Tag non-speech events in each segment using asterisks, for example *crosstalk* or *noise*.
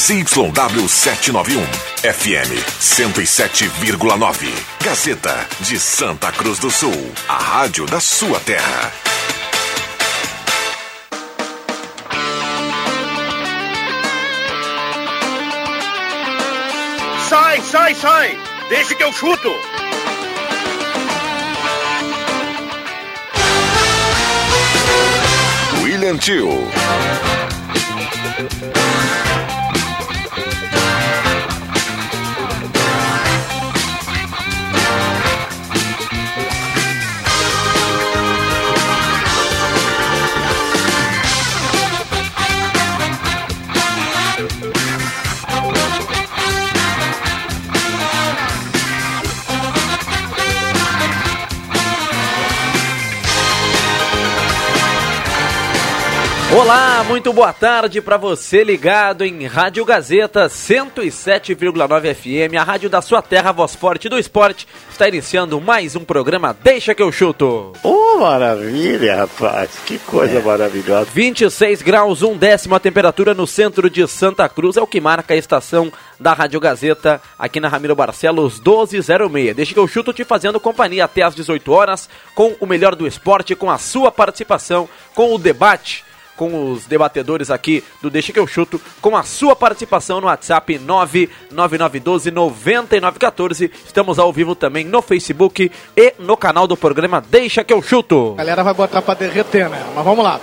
ZYW 791, FM 107,9. Gazeta de Santa Cruz do Sul, a rádio da sua terra. Sai, sai, sai! Deixa que eu chuto! William Tio. Olá, muito boa tarde para você ligado em Rádio Gazeta 107,9 FM, a rádio da sua terra, voz forte do esporte. Está iniciando mais um programa Deixa que eu chuto. Oh, maravilha, rapaz. Que coisa maravilhosa. 26 graus, um décimo a temperatura no centro de Santa Cruz, é o que marca a estação da Rádio Gazeta, aqui na Ramiro Barcelos 1206. Deixa que eu chuto te fazendo companhia até às 18 horas, com o melhor do esporte, com a sua participação, com o debate com os debatedores aqui do Deixa que eu chuto, com a sua participação no WhatsApp 99912 9914. Estamos ao vivo também no Facebook e no canal do programa Deixa que eu chuto. A galera vai botar pra derreter, né? Mas vamos lá.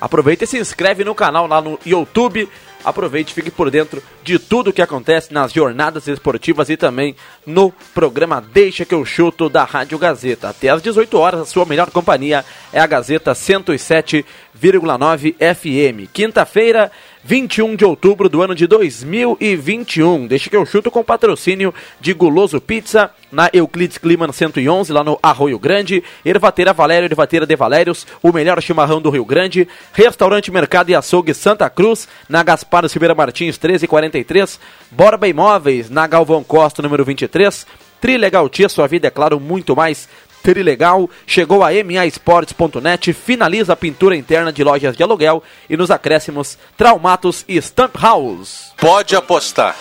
Aproveita e se inscreve no canal lá no YouTube. Aproveite fique por dentro de tudo que acontece nas jornadas esportivas e também no programa Deixa que eu chuto da Rádio Gazeta. Até às 18 horas, a sua melhor companhia é a Gazeta 107,9 FM. Quinta-feira, 21 de outubro do ano de 2021. Deixa que eu chuto com patrocínio de Guloso Pizza, na Euclides Clima 111, lá no Arroio Grande. Ervateira Valério, Ervateira de Valérios, o melhor chimarrão do Rio Grande. Restaurante Mercado e Açougue Santa Cruz, na Gaspar Silveira Martins 1343. Borba Imóveis, na Galvão Costa, número 23. Trilegal Tia, sua vida é claro, muito mais. Trilegal, chegou a maesportes.net, finaliza a pintura interna de lojas de aluguel e nos acréscimos Traumatos e Stamp House. Pode apostar.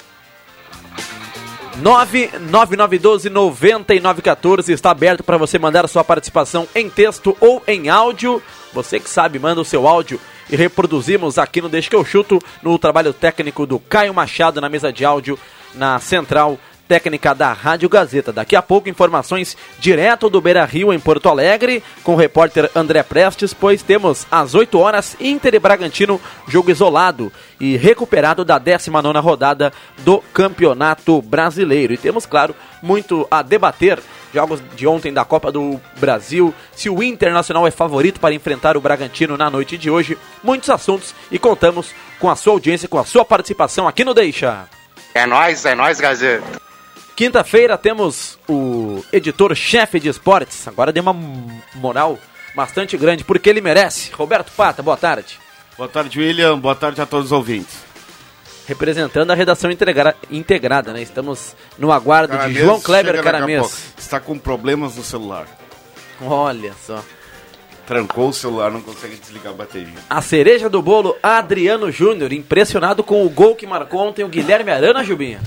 99912-9914 está aberto para você mandar sua participação em texto ou em áudio. Você que sabe, manda o seu áudio e reproduzimos aqui no Deixa que eu chuto no trabalho técnico do Caio Machado na mesa de áudio na central técnica da Rádio Gazeta. Daqui a pouco, informações direto do Beira Rio, em Porto Alegre, com o repórter André Prestes, pois temos às 8 horas Inter e Bragantino, jogo isolado e recuperado da 19 rodada do Campeonato Brasileiro. E temos, claro, muito a debater. Jogos de ontem da Copa do Brasil, se o Internacional é favorito para enfrentar o Bragantino na noite de hoje, muitos assuntos e contamos com a sua audiência, com a sua participação aqui no Deixa. É nóis, é nóis, Gazeta. Quinta-feira temos o editor-chefe de esportes. Agora deu uma moral bastante grande, porque ele merece. Roberto Pata, boa tarde. Boa tarde, William. Boa tarde a todos os ouvintes. Representando a redação integra integrada, né? Estamos no aguardo Caramês de João Kleber Caramês. Está com problemas no celular. Olha só. Trancou o celular, não consegue desligar a bateria. A cereja do bolo, Adriano Júnior, impressionado com o gol que marcou ontem o Guilherme Arana, Jubinha.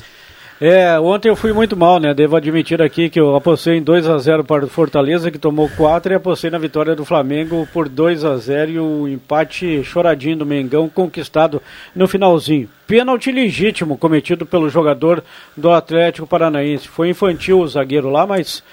É, ontem eu fui muito mal, né? Devo admitir aqui que eu apostei em 2 a 0 para o Fortaleza, que tomou 4, e apostei na vitória do Flamengo por 2 a 0 e o empate choradinho do Mengão conquistado no finalzinho. Pênalti legítimo cometido pelo jogador do Atlético Paranaense. Foi infantil o zagueiro lá, mas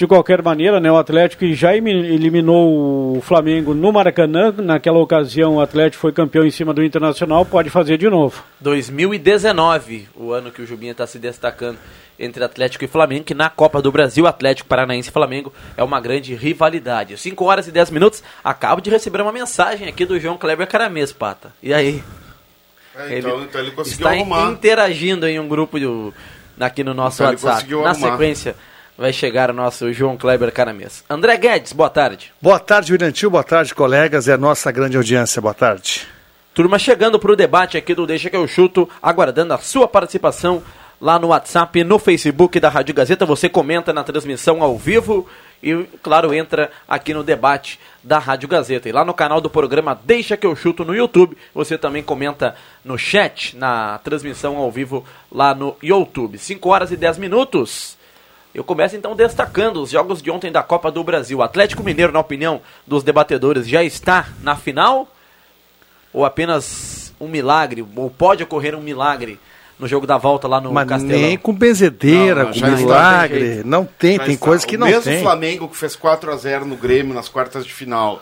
de qualquer maneira, né, o Atlético que já eliminou o Flamengo no Maracanã, naquela ocasião o Atlético foi campeão em cima do Internacional, pode fazer de novo. 2019, o ano que o Jubinha está se destacando entre Atlético e Flamengo, que na Copa do Brasil, Atlético Paranaense e Flamengo é uma grande rivalidade. 5 horas e 10 minutos, acabo de receber uma mensagem aqui do João Kleber Caramês, Pata. E aí? É, então, então ele conseguiu está arrumar. interagindo em um grupo do, aqui no nosso Então ele WhatsApp. conseguiu Na arrumar. sequência, vai chegar o nosso João Kleber Caramês. André Guedes, boa tarde. Boa tarde, William Tio. Boa tarde, colegas. É a nossa grande audiência. Boa tarde. Turma chegando para o debate aqui do Deixa que eu chuto, aguardando a sua participação lá no WhatsApp, no Facebook da Rádio Gazeta. Você comenta na transmissão ao vivo e, claro, entra aqui no debate da Rádio Gazeta. E lá no canal do programa Deixa que eu chuto no YouTube, você também comenta no chat, na transmissão ao vivo lá no YouTube. 5 horas e 10 minutos. Eu começo então destacando os jogos de ontem da Copa do Brasil. O Atlético Mineiro, na opinião dos debatedores, já está na final? Ou apenas um milagre? Ou pode ocorrer um milagre no jogo da volta lá no Mas Castelão? nem com benzedeira, Não, não, com está, milagre. tem jeito. não tem, Já tem está. coisas que o não mesmo tem. Flamengo que fez 4 a 0 no Grêmio nas quartas de final.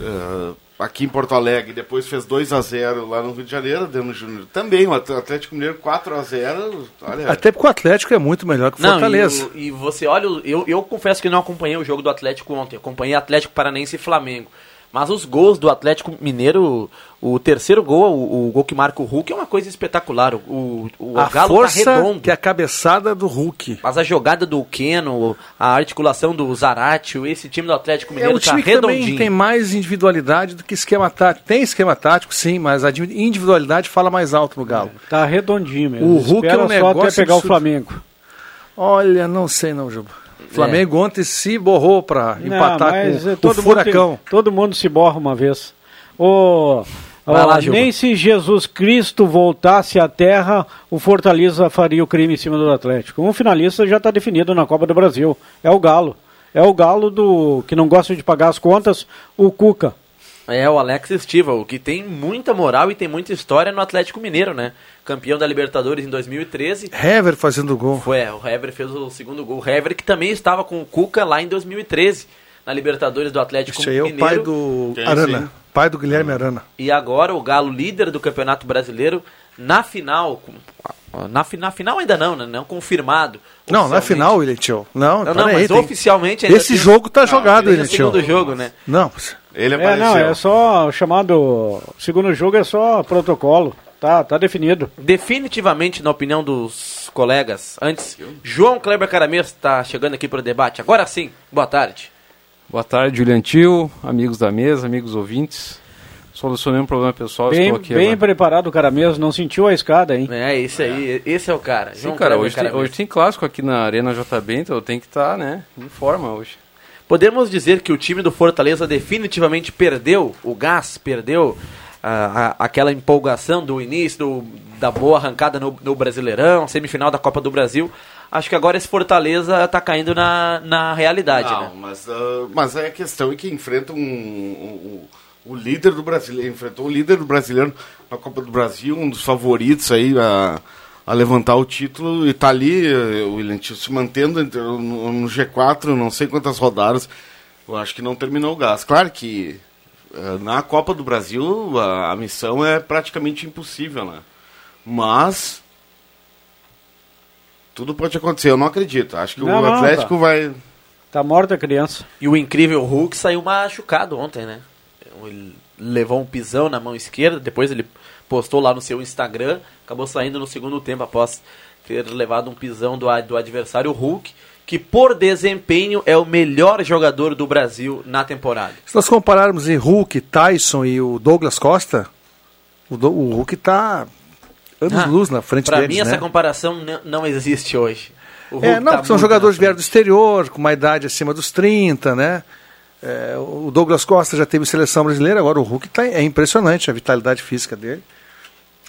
eh, aqui em Porto Alegre, depois fez 2 a 0 lá no Rio de Janeiro, deu no Júnior. Também, o At- Atlético Mineiro 4 a 0 olha, Até porque o Atlético é muito melhor que o Não, Fortaleza. E, e você olha, eu, eu confesso que não acompanhei o jogo do Atlético ontem. Acompanhei Atlético Paranense e Flamengo. Mas os gols do Atlético Mineiro, o terceiro gol, o, o gol que marca o Hulk, é uma coisa espetacular. O, o, o a Galo força tá redondo. que é a cabeçada do Hulk. Mas a jogada do Keno, a articulação do Zaratio, esse time do Atlético É Mineiro um time tá que também redondinho. tem mais individualidade do que esquema tático. Tem esquema tático, sim, mas a individualidade fala mais alto no Galo. Tá redondinho mesmo. O Hulk Espera é um só até negócio pegar o absurdo. Flamengo. Olha, não sei não, Juba. Flamengo ontem se borrou Não, empatar com eh, o todo mundo Furacão. tem- todo mundo se borra uma vez. Vai lá, nem se Jesus Cristo voltasse à Terra, o Fortaleza faria o crime em cima do Atlético. Um finalista já está definido na Copa do Brasil. É o Galo. É o Galo do que não gosta de pagar as contas, o Cuca. É, o Alex Stival, que tem muita moral e tem muita história no Atlético Mineiro, né? Campeão da Libertadores em 2013. Hever fazendo gol. Foi, é, o Hever fez o segundo gol. O Hever que também estava com o Cuca lá em 2013, na Libertadores do Atlético Esse aí é o Mineiro. pai do Quem, Arana. sim? Pai do Guilherme Arana. E agora o Galo, líder do Campeonato Brasileiro, na final. com- Na, na final ainda não, né? Não confirmado. Não, na final, William Tio. Não, Não, não, aí, mas tem- oficialmente ainda Esse tem- jogo tá Não, jogado, ainda é o segundo jogo, né? Não, ele É, apareceu. não, é só o chamado. Segundo jogo é só protocolo. Tá, tá definido. Definitivamente, na opinião dos colegas, antes, João Kleber Caramês está chegando aqui para o debate. Agora sim, boa tarde. Boa tarde, Julian Tio, amigos da mesa, amigos ouvintes. Solucionei um problema pessoal, Bem, estou aqui bem agora. preparado o cara mesmo, não sentiu a escada, hein? É, esse aí, esse é o cara. Sim, João cara, Kleber hoje tem, hoje tem clássico aqui na Arena JB, então eu tenho que estar, né, em forma hoje. Podemos dizer que o time do Fortaleza definitivamente perdeu o gás, perdeu ah, a- aquela empolgação do início, do- da boa arrancada no, no Brasileirão, semifinal da Copa do Brasil. Acho que agora esse Fortaleza está caindo na, na realidade, Não, né? mas, ah, mas a questão é que enfrenta um, um- um- o líder do brasileiro, enfrentou o líder do brasileiro na Copa do Brasil, um dos favoritos aí a, a levantar o título e tá ali, eh, o William Tio, se mantendo no, no G4, não sei quantas rodadas. Eu acho que não terminou o gás. Claro que eh, na Copa do Brasil a, a missão é praticamente impossível, né? Mas tudo pode acontecer, eu não acredito. Acho que Não, o não, Atlético tá. vai Tá morta a criança. E o incrível Hulk saiu machucado ontem, né? Ele levou um pisão na mão esquerda, depois ele postou lá no seu Instagram, acabou saindo no segundo tempo após ter levado um pisão do, do adversário Hulk, que por desempenho é o melhor jogador do Brasil na temporada. Se nós compararmos em Hulk, Tyson e o Douglas Costa, o, Do- o Hulk tá anos Ah, luz na frente Pra deles, mim, né? essa comparação não existe hoje. É, não, tá porque são jogadores que vieram do exterior, com uma idade acima dos 30, né? É, o Douglas Costa já teve seleção brasileira, agora o Hulk tá, é impressionante a vitalidade física dele.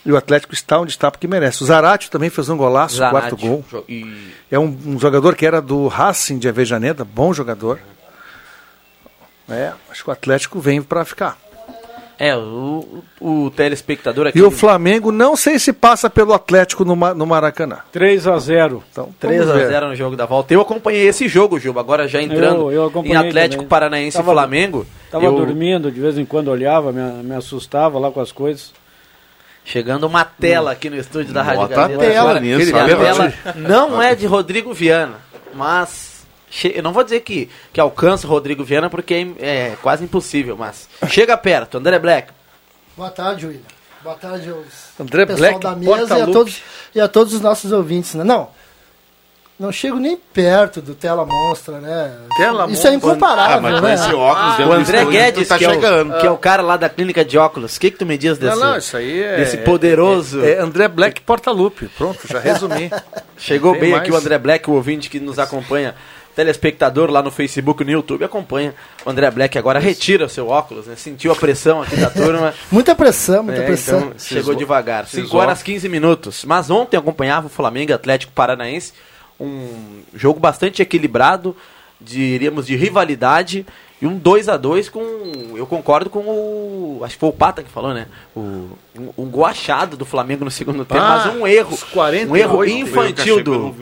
E o Atlético está onde está porque merece. O Zarate também fez um golaço, quarto gol. E É um, um jogador que era do Racing de Avejaneda, bom jogador. É, acho que o Atlético vem para ficar. É, o, o telespectador aqui. E o Flamengo, não sei se passa pelo Atlético no, no Maracanã. 3 a 0 Então, 3 vamos a ver. 0 no jogo da volta. Eu acompanhei esse jogo, Juba. Agora já entrando Eu- eu em Atlético também. Paranaense Tava- e Flamengo. Tava eu- dormindo, de vez em quando olhava, me, me assustava lá com as coisas. Chegando uma tela aqui no estúdio da Rádio Bota a Gazeta. tela Agora, nisso, a tela não é de Rodrigo Viana, mas eu não vou dizer que, que alcança o Rodrigo Viana porque é, é quase impossível, mas chega perto. André Black. Boa tarde, William. Boa tarde aos André pessoal Black, da mesa e a, todos, e a todos os nossos ouvintes. Né? Não, não chego nem perto do Tela Monstra, né? Tela Isso é Monstra. incomparável, Ah, mas com né? esse óculos O dentro do André Guedes, tá que, é chegando. o, que é o cara lá da clínica de óculos. O que, que tu me diz desse, Não, não, isso aí é. desse poderoso? É, é André Black Porta-Lupe. Pronto, já resumi. *laughs* Chegou Tem bem mais? aqui o André Black, o ouvinte que nos acompanha telespectador lá no Facebook e no YouTube acompanha o André Black agora retira seu óculos, né? Sentiu a pressão aqui da turma. *laughs* Muita pressão, muita É, pressão. então chegou devagar. 5 Cisou. horas 15 minutos. Mas ontem acompanhava o Flamengo Atlético Paranaense. Um jogo bastante equilibrado, diríamos de rivalidade. E um 2 a 2 com. Eu concordo com o. Acho que foi o Pata que falou, né? O, um, um gol achado do Flamengo no segundo tempo, Ah, mas um erro. os 48 um erro infantil do.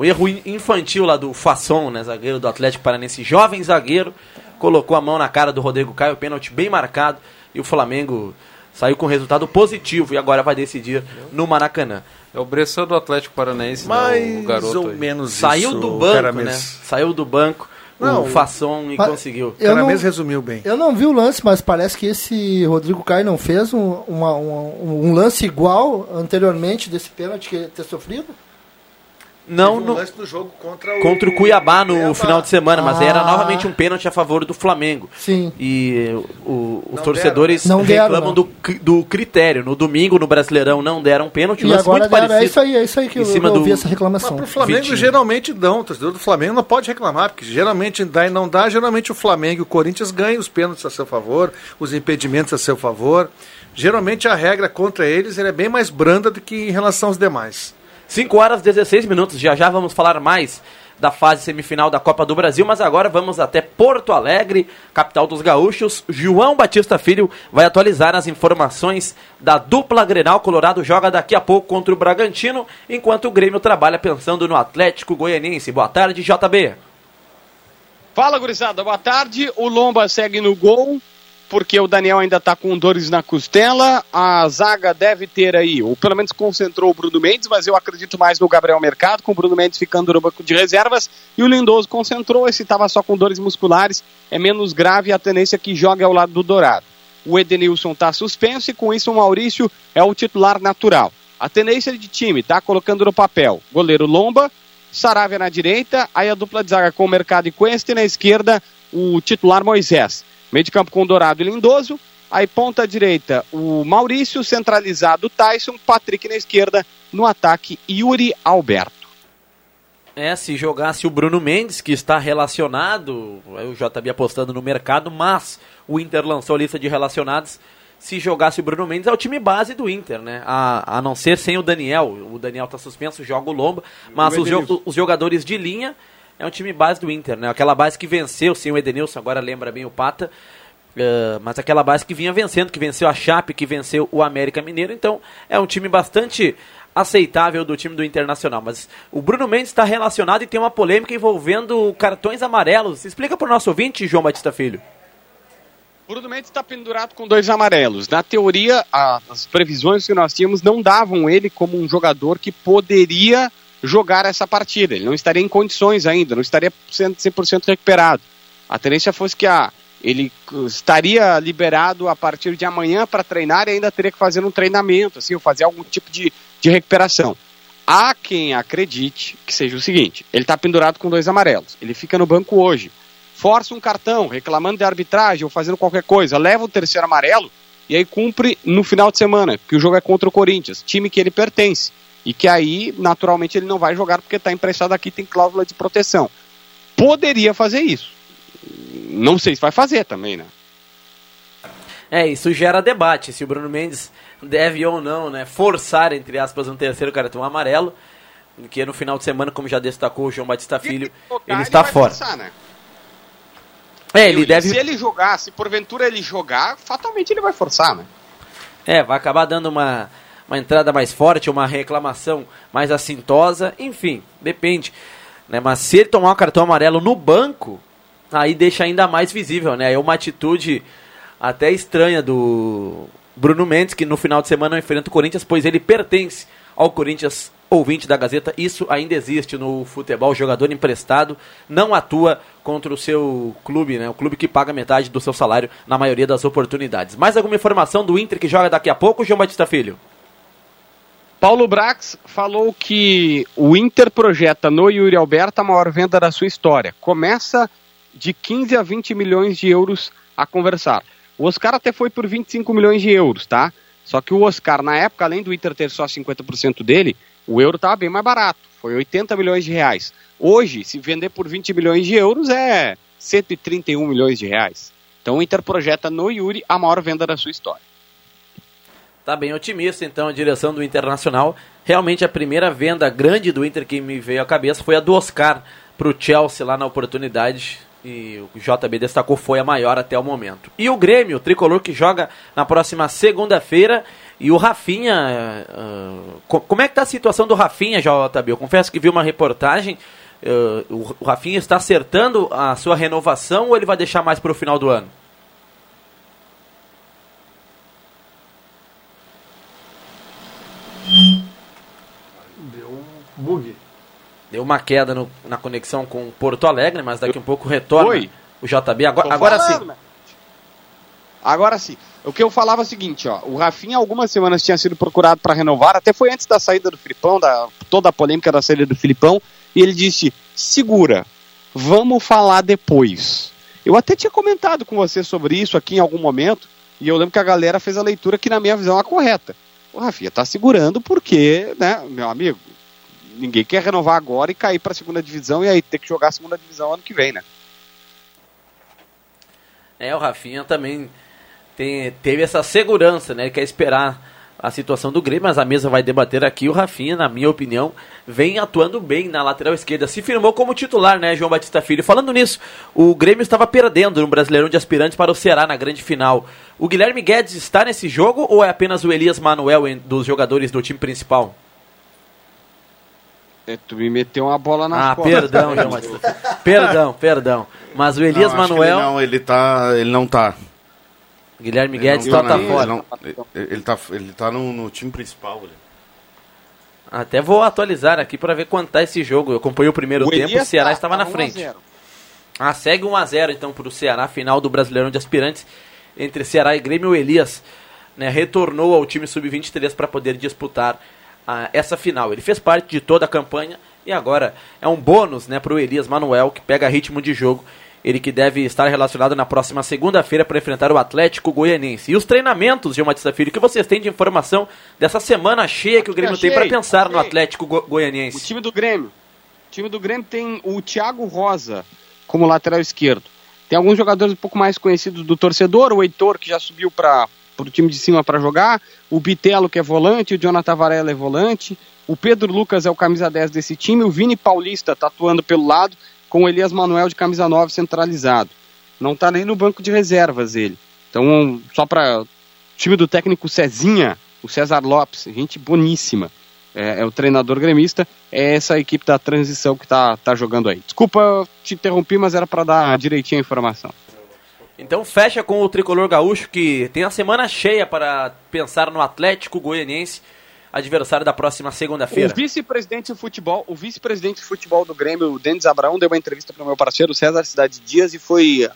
O erro in- infantil lá do Fasson, né, zagueiro do Atlético Paranense, jovem zagueiro, colocou a mão na cara do Rodrigo Caio, pênalti bem marcado, e o Flamengo saiu com resultado positivo e agora vai decidir no Maracanã. É o Bressan do Atlético Paranaense, né, o Mais garoto ou aí. menos Saiu isso, do banco, né? Saiu do banco Não, o Fasson e conseguiu. O Eu não, Caramês resumiu bem. eu não vi o lance, mas parece que esse Rodrigo Caio não fez um, uma- um, um lance igual anteriormente desse pênalti que ele ter sofrido? Não um no, lance do jogo contra o, contra o Cuiabá no Cuiabá. final de semana, mas era Ah. novamente um pênalti a favor do Flamengo. Sim. E o- os Não torcedores deram, né? Não deram, reclamam do, do critério. No domingo, no Brasileirão, não deram pênalti. E lance agora muito deram, é parecido. isso aí, é isso aí que Em eu, cima eu do- ouvi essa Mas reclamação. pro Flamengo Vitinho. geralmente dão. O torcedor do Flamengo não pode reclamar, porque geralmente dá e não dá. Geralmente o Flamengo e o Corinthians ganham os pênaltis a seu favor, os impedimentos a seu favor. Geralmente a regra contra eles é bem mais branda do que em relação aos demais. 5 horas 16 minutos. Já já vamos falar mais da fase semifinal da Copa do Brasil, mas agora vamos até Porto Alegre, capital dos gaúchos. João Batista Filho vai atualizar as informações da dupla Grenal. Colorado joga daqui a pouco contra o Bragantino, enquanto o Grêmio trabalha pensando no Atlético Goianiense. Boa tarde, JB. Fala, gurizada. Boa tarde. O Lomba segue no gol, porque o Daniel ainda está com dores na costela. A zaga deve ter aí, ou pelo menos concentrou o Bruno Mendes, mas eu acredito mais no Gabriel Mercado, com o Bruno Mendes ficando no banco de reservas. E o Lindoso concentrou, esse estava só com dores musculares, é menos grave a tendência que joga ao lado do Dourado. O Edenilson está suspenso e com isso o Maurício é o titular natural. A tendência de time está colocando no papel goleiro Lomba, Saravia na direita, aí a dupla de zaga com o Mercado e Cuesta e na esquerda o titular Moisés. Meio de campo com Dourado e Lindoso, aí ponta direita o Maurício, centralizado o Tyson, Patrick na esquerda, no ataque Yuri Alberto. É, se jogasse o Bruno Mendes, que está relacionado, aí o JB apostando no mercado, mas o Inter lançou a lista de relacionados. Se jogasse o Bruno Mendes, é o time base do Inter, né? A, a não ser sem o Daniel. O Daniel está suspenso, joga o Lomba. Mas O os, jo- os jogadores de linha é um time base do Inter, né? Aquela base que venceu, sem o Edenilson, agora lembra bem o Pata. eh, mas aquela base que vinha vencendo, que venceu a Chape, que venceu o América Mineiro. Então, é um time bastante aceitável do time do Internacional. Mas o Bruno Mendes está relacionado e tem uma polêmica envolvendo cartões amarelos. Explica para o nosso ouvinte, João Batista Filho. Bruno Mendes está pendurado com dois amarelos. Na teoria, as previsões que nós tínhamos não davam ele como um jogador que poderia jogar essa partida. Ele não estaria em condições ainda, não estaria 100%, 100% recuperado. A tendência fosse que a, ele uh, estaria liberado a partir de amanhã para treinar e ainda teria que fazer um treinamento, assim, ou fazer algum tipo de, de recuperação. Há quem acredite que seja o seguinte: ele está pendurado com dois amarelos, ele fica no banco hoje força um cartão, reclamando de arbitragem ou fazendo qualquer coisa, leva o terceiro amarelo e aí cumpre no final de semana, que o jogo é contra o Corinthians, time que ele pertence. E que aí, naturalmente, ele não vai jogar porque está emprestado aqui, tem cláusula de proteção. Poderia fazer isso. Não sei se vai fazer também, né? É, isso gera debate, se o Bruno Mendes deve ou não, né, forçar, entre aspas, um terceiro cartão amarelo, que no final de semana, como já destacou o João Batista Filho, ele está vai fora. forçar, né? É, ele Eu- deve... Se ele jogar, se porventura ele jogar, fatalmente ele vai forçar, né? É, vai acabar dando uma, uma entrada mais forte, uma reclamação mais assintosa, enfim, depende. Né? Mas se ele tomar um cartão amarelo no banco, aí deixa ainda mais visível, né? É uma atitude até estranha do Bruno Mendes, que no final de semana enfrenta o Corinthians, pois ele pertence ao Corinthians ouvinte da Gazeta. Isso ainda existe no futebol. O jogador emprestado não atua contra o seu clube, né? O clube que paga metade do seu salário na maioria das oportunidades. Mais alguma informação do Inter que joga daqui a pouco, João Batista Filho? Paulo Brax falou que o Inter projeta no Yuri Alberto a maior venda da sua história. Começa de 15 a 20 milhões de euros a conversar. O Oscar até foi por 25 milhões de euros, tá? Só que o Oscar, na época, além do Inter ter só 50% dele, o euro estava bem mais barato. Foi 80 milhões de reais. Hoje, se vender por 20 milhões de euros, é 131 milhões de reais. Então o Inter projeta no Yuri a maior venda da sua história. Tá bem otimista, então, a direção do Internacional. Realmente a primeira venda grande do Inter que me veio à cabeça foi a do Oscar para o Chelsea lá na oportunidade. E o JB destacou foi a maior até o momento. E o Grêmio, o tricolor que joga na próxima segunda-feira. E o Rafinha. Uh, co como é que tá a situação do Rafinha, JB? Eu confesso que vi uma reportagem. Uh, o Rafinha está acertando a sua renovação ou ele vai deixar mais para o final do ano? Deu um bug. Deu uma queda no, na conexão com Porto Alegre, mas daqui um pouco retorna Oi. o JB. Agora, Tô agora falando, sim. né? Agora sim. O que eu falava é o seguinte, ó, o Rafinha algumas semanas tinha sido procurado para renovar, até foi antes da saída do Filipão, da toda a polêmica da saída do Filipão, e ele disse: "Segura, vamos falar depois". Eu até tinha comentado com você sobre isso aqui em algum momento, e eu lembro que a galera fez a leitura que na minha visão é correta. O Rafinha tá segurando porque, né, meu amigo, ninguém quer renovar agora e cair para a segunda divisão e aí ter que jogar a segunda divisão ano que vem, né? É, o Rafinha também tem, teve essa segurança, né? Ele quer esperar a situação do Grêmio, mas a mesa vai debater aqui. O Rafinha, na minha opinião, vem atuando bem na lateral esquerda. Se firmou como titular, né, João Batista Filho? Falando nisso, o Grêmio estava perdendo no Brasileirão de Aspirantes para o Ceará na grande final. O Guilherme Guedes está nesse jogo ou é apenas o Elias Manuel dos jogadores do time principal? É, tu me meteu uma bola nas Ah, costas. perdão, João Batista. Perdão, perdão. Mas o Elias Não, Manuel. Ele não, ele tá. Ele não tá. Guilherme Ele Guedes não então tá na- fora. Ele, não- ele- ele tá, ele tá no, no time principal. Ele. Até vou atualizar aqui para ver quanto tá esse jogo. Eu acompanhei o primeiro O tempo, o Ceará tá- estava tá na 1 a frente. 0. Ah, segue 1 a 0 então para o Ceará, final do Brasileirão de Aspirantes entre Ceará e Grêmio. O Elias né, retornou ao time sub-23 para poder disputar ah, essa final. Ele fez parte de toda a campanha e agora é um bônus né, para o Elias Manuel, que pega ritmo de jogo. Ele que deve estar relacionado na próxima segunda-feira para enfrentar o Atlético Goianiense. E os treinamentos, Gil Batista Filho, que vocês têm de informação dessa semana cheia que o Grêmio tem para Achei, pensar no achei. Atlético Go O time do Grêmio. O time do Grêmio tem o Thiago Rosa como lateral esquerdo. Tem alguns jogadores um pouco mais conhecidos do torcedor, o Heitor, que já subiu para o time de cima para jogar, o Bitelo, que é volante, o Jonathan Varela é volante, o Pedro Lucas é o camisa 10 desse time, o Vini Paulista tá atuando pelo lado, com Elias Manuel de camisa 9 centralizado. Não tá nem no banco de reservas ele. Então, só para time do técnico Cezinha, o César Lopes, gente boníssima. É, é o treinador gremista, é essa equipe da transição que tá, tá jogando aí. Desculpa te interrompi, mas era para dar direitinho a informação. Então fecha com o tricolor gaúcho que tem a semana cheia para pensar no Atlético Goianiense, adversário da próxima segunda-feira. O vice-presidente de futebol, o vice-presidente de futebol do Grêmio, o Denis Abraão, deu uma entrevista para o meu parceiro César Cidade Dias e foi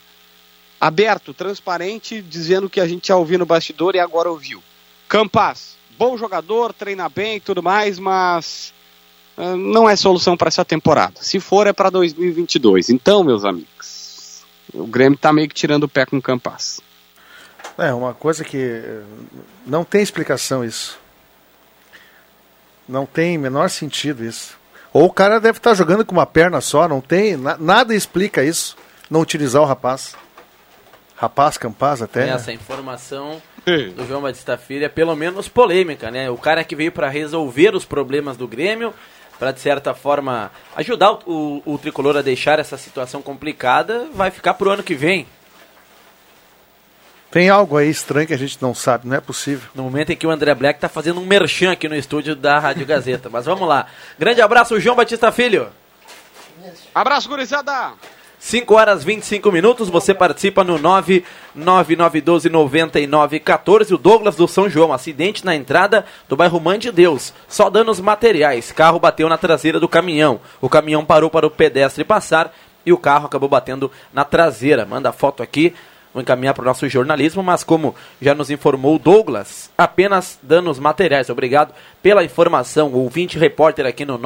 aberto, transparente, dizendo que a gente já ouviu no bastidor e agora ouviu. Campas, bom jogador, treina bem e tudo mais, mas ah, não é solução para essa temporada. Se for, é para 2022. Então, meus amigos, o Grêmio tá meio que tirando o pé com o Campas. É uma coisa que não tem explicação isso. Não tem menor sentido isso. Ou o cara deve estar jogando com uma perna só, não tem, na- nada explica isso. Não utilizar o rapaz. Rapaz, Campaz até. Essa informação do João Batista Filho é pelo menos polêmica, né? O cara que veio para resolver os problemas do Grêmio, para de certa forma ajudar o, o, o tricolor a deixar essa situação complicada, vai ficar pro ano que vem. Tem algo aí estranho que a gente não sabe, não é possível. No momento em que o André Black tá fazendo um merchan aqui no estúdio da Rádio Gazeta. Mas vamos lá. Grande abraço, João Batista Filho. Abraço, gurizada! 5 horas 25 minutos, você participa no 999129914. O Douglas do São João, acidente na entrada do bairro Mãe de Deus. Só danos materiais. Carro bateu na traseira do caminhão. O caminhão parou para o pedestre passar e o carro acabou batendo na traseira. Manda foto aqui. Vou encaminhar para o nosso jornalismo, mas como já nos informou o Douglas, apenas danos materiais. Obrigado pela informação. O ouvinte repórter aqui no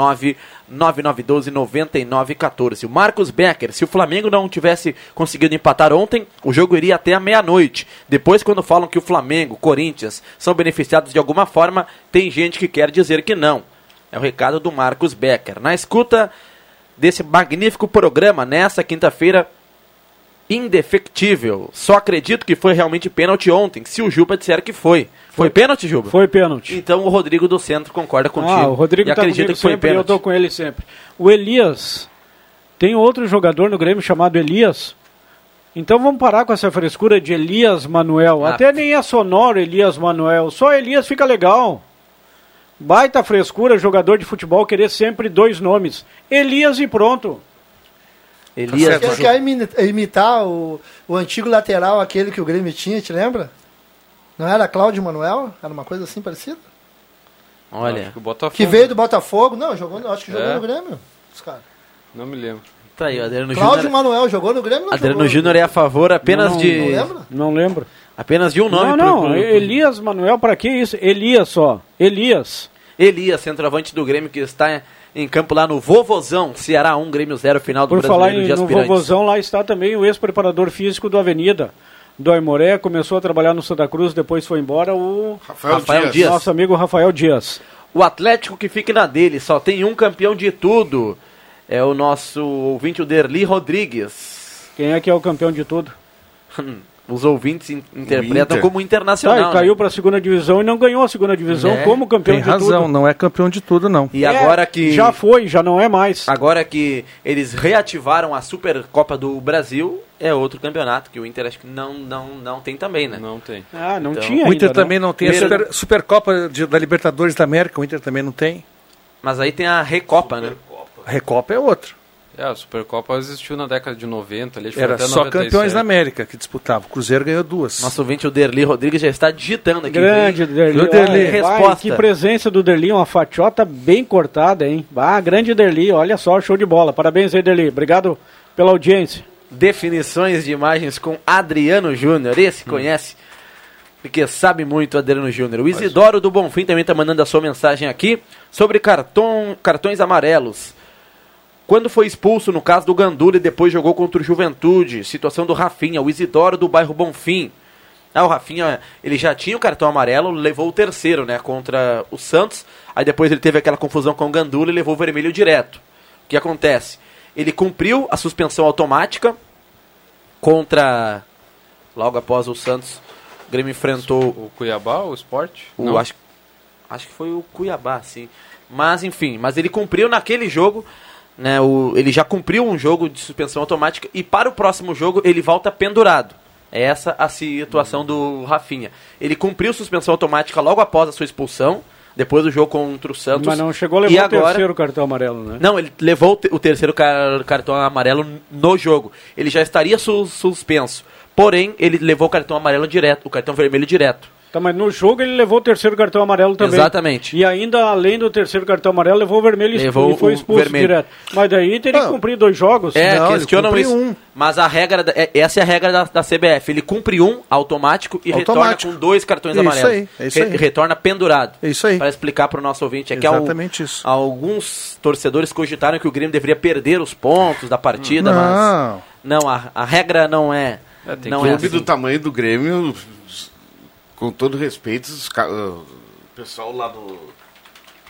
999129914. O Marcos Becker, se o Flamengo não tivesse conseguido empatar ontem, o jogo iria até a meia-noite. Depois, quando falam que o Flamengo, Corinthians são beneficiados de alguma forma, tem gente que quer dizer que não. É o recado do Marcos Becker. Na escuta desse magnífico programa, nessa quinta-feira, indefectível. Só acredito que foi realmente pênalti ontem, se o Juba disser que foi. Foi, pênalti, Juba? Foi pênalti. Então o Rodrigo do Centro concorda contigo. Ah, o Rodrigo e tá acredita que foi sempre, eu pênalti. tô com ele sempre. O Elias, tem outro jogador no Grêmio chamado Elias. Então vamos parar com essa frescura de Elias Manuel. Ah. Até nem é sonoro Elias Manuel, só Elias fica legal. Baita frescura, jogador de futebol querer sempre dois nomes. Elias e pronto. Elias, Ele quer imi- imitar o, o antigo lateral, aquele que o Grêmio tinha, te lembra? Não era Cláudio Manuel? Era uma coisa assim parecida? Olha, Acho que o Botafogo. Que veio do Botafogo. Não, jogou, acho que jogou É? no Grêmio. Os caras. Não me lembro. tá aí, o Adriano Cláudio Júnior. Manuel jogou no Grêmio? Não Adriano? Júnior é a favor apenas Não, de. Não lembra? Não lembro. Apenas de um nome não, pro- não, pro- Elias Manuel, pra que isso? Elias só. Elias. Elias, centroavante do Grêmio, que está em campo lá no Vovozão, Ceará 1, Grêmio 0, final do Por falar Brasileiro em, de no Aspirantes. Vovozão, lá está também o ex-preparador físico do Avenida. Do Aimoré, começou a trabalhar no Santa Cruz, depois foi embora o Rafael, Rafael Dias. Dias. nosso amigo Rafael Dias. O Atlético que fique na dele, só tem um campeão de tudo. É o nosso ouvinte, o Derli Rodrigues. Quem é que é o campeão de tudo? *laughs* Os ouvintes in- interpretam Inter. como Tá, internacional. e caiu né? para a segunda divisão e não ganhou a segunda divisão É, como campeão Tem de razão, tudo. não é campeão de tudo, não. E É, agora que Já foi, já não é mais. agora que eles reativaram a Supercopa do Brasil, é outro campeonato que o Inter acho que não não não tem também, né? Não tem. Ah, não Então, tinha O Inter ainda, também não tem a Super, Supercopa de- da Libertadores da América, o Inter também não tem. Mas aí tem a Recopa, né? A Recopa é outra. É, a Supercopa existiu na década de 90, ali, Era até só 97. campeões da América que disputavam. O Cruzeiro ganhou duas. Nosso ouvinte, o Derli Rodrigues, já está digitando aqui. Grande Derli. Viu, Derli? Olha, vai, Resposta. que presença do Derli, uma fatiota bem cortada, hein? Ah, grande Derli, olha só, show de bola. Parabéns aí, Derli. Obrigado pela audiência. Definições de imagens com Adriano Júnior. Esse Hum. conhece, porque sabe muito Adriano Júnior. O Isidoro do Bonfim também está mandando a sua mensagem aqui sobre cartão, cartões amarelos. Quando foi expulso no caso do Gandula e depois jogou contra o Juventude, situação do Rafinha, o Isidoro do bairro Bonfim. Ah, o Rafinha, ele já tinha o cartão amarelo, levou o terceiro, né, contra o Santos. Aí depois ele teve aquela confusão com o Gandula e levou o vermelho direto. O que acontece? Ele cumpriu a suspensão automática contra logo após o Santos. O Grêmio enfrentou O Cuiabá, o Sport? o Não. acho, acho que foi o Cuiabá, sim. Mas enfim, mas ele cumpriu naquele jogo, né? O, ele já cumpriu um jogo de suspensão automática e para o próximo jogo ele volta pendurado. É essa a situação do Rafinha. Ele cumpriu suspensão automática logo após a sua expulsão, depois do jogo contra o Santos. Mas não chegou a e levar o agora, terceiro cartão amarelo, né? não, ele levou o o terceiro car- cartão amarelo no jogo. Ele já estaria su- suspenso. Porém, ele levou o cartão amarelo direto, o cartão vermelho direto. Tá, mas no jogo ele levou o terceiro cartão amarelo também. Exatamente. E ainda, além do terceiro cartão amarelo, levou o vermelho e Levou e foi expulso vermelho. direto. Mas daí teria que Não. cumprir dois jogos. É, Não, ele questionam isso. um. Mas a regra, da- é- essa é a regra da, da CBF. Ele cumpre um automático e Automático. retorna com dois cartões isso amarelos. aí, é isso Re- aí. retorna pendurado. É isso aí. Para explicar para o nosso ouvinte. É Exatamente isso. alguns torcedores cogitaram que o Grêmio deveria perder os pontos da partida, mas Não. não, a, a regra não é. É, tem não que- é clube assim. do tamanho do Grêmio, com todo respeito, os o pessoal lá do.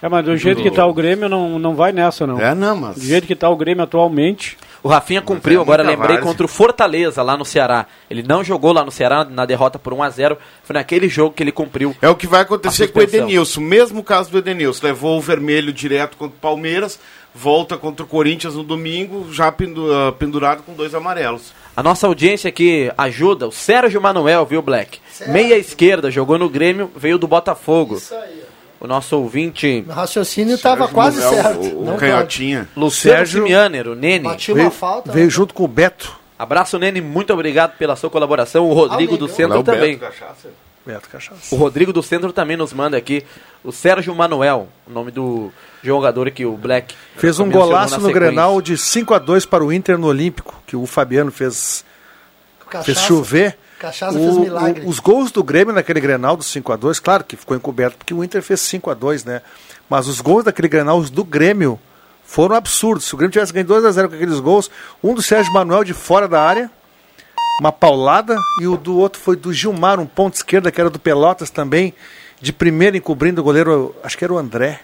É, mas do jeito que tá o Grêmio, não, não vai nessa, não. É, não, mas. Do jeito que tá o Grêmio atualmente, O Rafinha cumpriu, é agora lembrei, várzea. contra o Fortaleza, lá no Ceará. Ele não jogou lá no Ceará na derrota por 1 a 0 Foi naquele jogo que ele cumpriu. É o que vai acontecer com o. Edenilson. Mesmo caso do Edenilson. Levou o vermelho direto contra o Palmeiras, volta contra o Corinthians no domingo, já ah, pendurado com dois amarelos. A nossa audiência aqui ajuda. O Sérgio Manuel, viu, Black? Meia esquerda, jogou no Grêmio, veio do Botafogo. Isso aí. O nosso ouvinte, Meu raciocínio estava quase Manuel, certo. O, o Não canhotinha. Luciano Sérgio- Simianer, o Nene. Bati Veio, uma falta. veio né? junto com o Beto. Abraço, Nene, muito obrigado pela sua colaboração. O Rodrigo do. Centro o Beto também. Cachaça. Beto Cachaça. O Rodrigo do Centro também nos manda aqui. O Sérgio Manuel, o nome do jogador que o Black Fez um golaço no. Grenal de 5 a 2 para o Inter no Olímpico, que o Fabiano fez, Cachaça, fez chover. Cachaça O- fez o- milagre. os gols do Grêmio naquele Grenal do 5 a 2 claro que ficou encoberto porque o Inter fez 5 a 2 né? Mas os gols daquele Grenal, os do Grêmio, foram absurdos. Se o Grêmio tivesse ganho 2 a 0 com aqueles gols, um do Sérgio Manuel de fora da área, uma paulada, e o do outro foi do Gilmar, um ponto esquerda, que era do Pelotas também, de primeira encobrindo o goleiro, acho que era o André.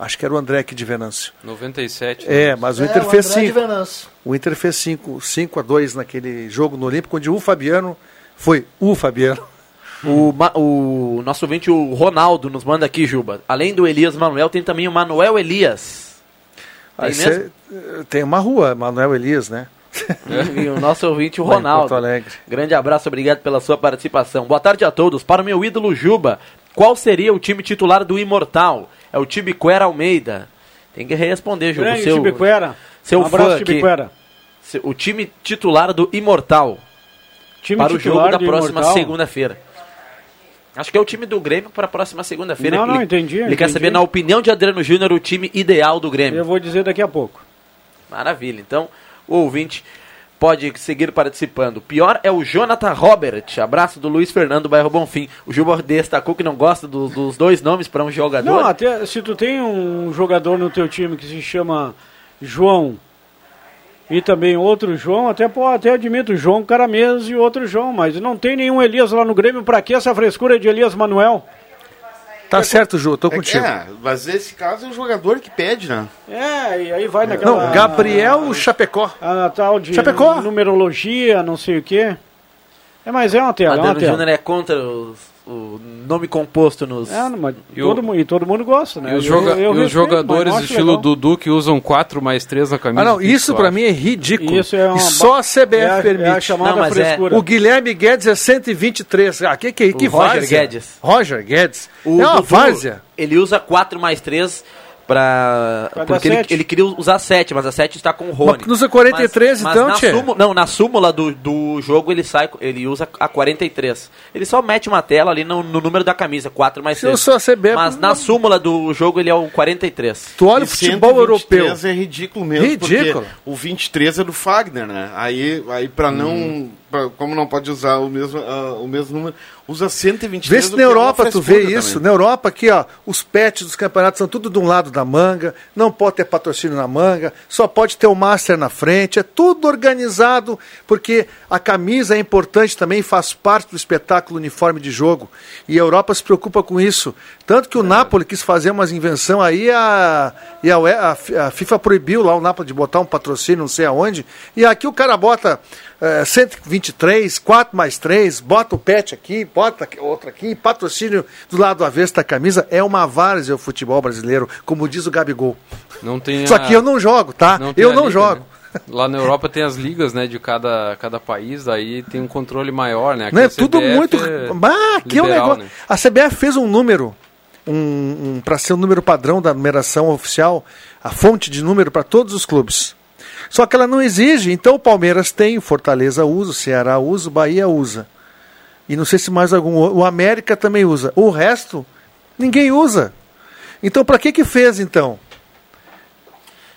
Acho que era o André aqui de Venâncio. 97. É, mas o É, Inter o fez André de 5. Venâncio. O Inter fez 5 cinco a 2 naquele jogo no Olímpico, onde o Fabiano foi o Fabiano. O, o nosso ouvinte, o Ronaldo, nos manda aqui, Juba. Além do Elias Manuel, tem também o Manuel Elias. Tem cê- tem uma rua, Manuel Elias, né? E o nosso *laughs* ouvinte, o Ronaldo. Porto Alegre. Grande abraço, obrigado pela sua participação. Boa tarde a todos. Para o meu ídolo Juba, qual seria o time titular do Imortal? É o Tibiquera Almeida. Tem que responder, Juba. Grande seu, Tibiquera. seu Um abraço. Tibiquera. Seu- O time titular do Imortal. Time para o jogo da próxima segunda-feira. Acho que é o time do Grêmio para a próxima segunda-feira. Não, Ele- não, entendi, Ele quer entendi. saber, na opinião de Adriano Júnior, o time ideal do Grêmio. Eu vou dizer daqui a pouco. Maravilha. Então, o ouvinte pode seguir participando. Pior é o Jonathan Robert. Abraço do Luiz Fernando Bairro Bonfim. O Juba destacou que não gosta do- dos dois nomes para um jogador. Não, até se tu tem um jogador no teu time que se chama João e também outro João, até pô, até admito, João Caramês e outro João, mas não tem nenhum Elias lá no Grêmio, pra que essa frescura de Elias Manuel? Tá certo, Ju, tô É, contigo. é, mas esse caso é o jogador que pede, né? É, e aí vai naquela... Não, Gabriel Chapecó. A tal de Chapecó. numerologia, não sei o quê. É, mas é uma tela, é uma Adriano tela. Júnior é contra os- o nome composto nos. É, mas E todo, o- e todo mundo gosta, né? E os, Eu- joga- eu e os respeito, jogadores não acho estilo legal. Dudu que usam 4 mais 3 na camisa. Ah, não, isso pra mim é ridículo. Isso é uma e só a CBF é a- permite. é a chamada Não, mas é- frescura. O Guilherme Guedes é 123. Ah, que que, que O Roger várzea. Guedes. Roger Guedes. O é uma Dudu, várzea. Ele usa 4 mais 3 pra. Pra porque ele, ele queria usar 7, mas a 7 está com o Rony. Mas usa 43 Mas- então, mas na súmula, Não, na súmula do, do jogo ele sai, ele usa a 43. Ele só mete uma tela ali no, no número da camisa, 4 mais Se eu 3. sou a CBF, Mas na não- súmula do jogo ele é o 43. Tu olha E o futebol 123 europeu. é ridículo mesmo, Ridículo. porque o 23 é do Fagner, né? Aí, aí para não, pra- como não pode usar o mesmo, ah, o mesmo número, usa 123. Vê se na é Europa tu vê isso. também. Na Europa aqui, ó, os pets dos campeonatos são tudo de um lado da manga, não pode ter patrocínio na manga, só pode ter o Master na frente, é tudo organizado, porque a camisa é importante também, faz parte do espetáculo uniforme de jogo. E a Europa se preocupa com isso. Tanto que o Napoli quis fazer umas invenção aí, a, e a, a a FIFA proibiu lá o Napoli de botar um patrocínio, não sei aonde, e aqui o cara bota eh, 123, 4 mais 3, bota o pet aqui, bota aqui- outro aqui, patrocínio do lado avesso da camisa, é uma várzea o futebol brasileiro, como diz o Gabigol. Não tem Só a- que eu não jogo, tá? não eu não liga, jogo. né? Lá na Europa tem as ligas, né, de cada, cada país, aí tem um controle maior, né? Aqui Né? a Tudo muito. é Ah, aqui é um liberal, negócio. né? A CBF fez um número, um, um, para ser o número padrão da numeração oficial, a fonte de número para todos os clubes. Só que ela não exige. Então o Palmeiras tem, o Fortaleza usa, o Ceará usa, o Bahia usa. E não sei se mais algum. o- América também usa. O resto, ninguém usa. Então para que que fez então?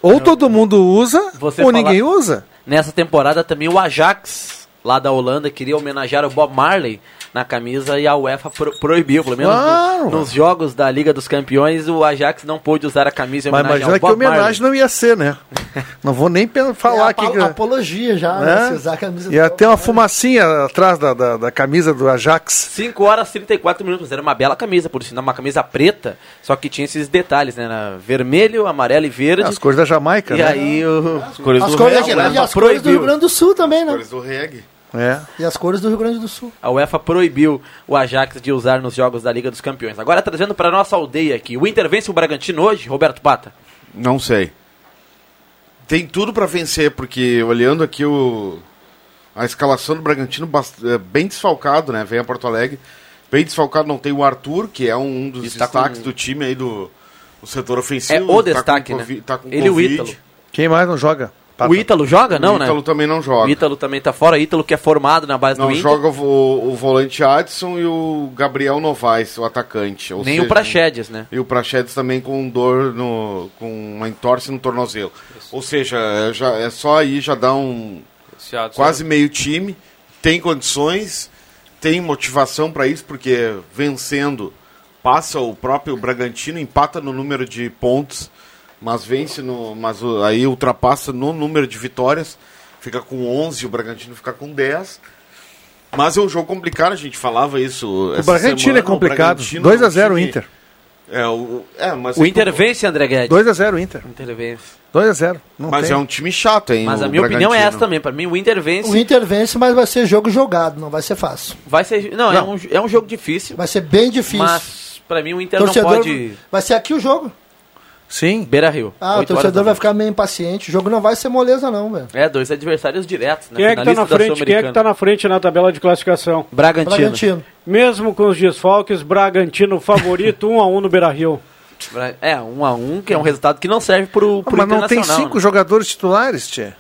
Ou todo mundo usa, Você ou ninguém usa. Nessa temporada também o Ajax, lá da Holanda, queria homenagear o Bob Marley na camisa e a UEFA pro- proibiu, pelo menos no- Claro. nos jogos da Liga dos Campeões, o Ajax não pôde usar a camisa em Mas imagina ao que homenagem não ia ser, né? *laughs* não vou nem falar é que- apologia já, né? né? Se usar a camisa Ia do ter uma fumacinha atrás da, da, da camisa do Ajax. 5 horas e 34 minutos, era uma bela camisa, por sinal, uma camisa preta, só que tinha esses detalhes, né? Era vermelho, amarelo e verde. As cores da Jamaica, e né? aí o... As cores As do cores, e né? as cores do Rio Grande do Sul também, né? Cores do reggae. É. E as cores do Rio Grande do Sul. A UEFA proibiu o Ajax de usar nos jogos da Liga dos Campeões. Agora trazendo para nossa aldeia aqui. O Inter vence o Bragantino hoje, Roberto Pata? Não sei. Tem tudo pra vencer, porque olhando aqui o a escalação do Bragantino é, bem desfalcado, né? Vem a Porto Alegre. Bem desfalcado, não tem o Arthur, que é um dos Está destaques com- do time aí do, do setor ofensivo. É o Tá com destaque, né? Tá com Ele e o. Ítalo. Quem mais não joga? O Ítalo joga? Não, o né? Ítalo também não joga. O Ítalo também tá fora. Ítalo que é formado na base Não do Inter. joga o, o volante Adson e o Gabriel Novaes, o atacante. Ou Nem seja, o Praxedes, né? E o Praxedes também com dor no. com uma entorse no tornozelo. Ou seja, é, já, é só aí já dá um. Esse Adson- quase meio time. Tem condições, tem motivação para isso, porque vencendo passa o próprio Bragantino, empata no número de pontos, mas vence no. Mas aí ultrapassa no número de vitórias. Fica com 11, o Bragantino fica com 10. Mas é um jogo complicado, a gente falava isso. O Bragantino é complicado. 2 a 0 o Inter. É, o, é, mas O Inter vence, André Guedes. 2x0 Inter. Inter vence. 2x0. Mas é um time chato, hein? Mas a minha opinião é essa também. Pra mim, o Inter vence. O Inter vence, mas vai ser jogo jogado, não vai ser fácil. Vai ser. Não, É, um, é um jogo difícil. Vai ser bem difícil. Mas pra mim o Inter Torcedor- não pode. Vai ser aqui o jogo. Sim. Beira Rio. Ah, o torcedor vai ficar meio impaciente. O jogo não vai ser moleza, não, velho. É, dois adversários diretos, né? Quem é que tá na frente? Quem é que tá na frente na tabela de classificação? Bragantino. Bragantino. Mesmo com os desfalques, Bragantino favorito 1 *laughs* a 1 no Beira-Rio. Bra- É, um a um, que é um resultado que não serve pro, pro Mas não tem cinco né? jogadores titulares, Tchê.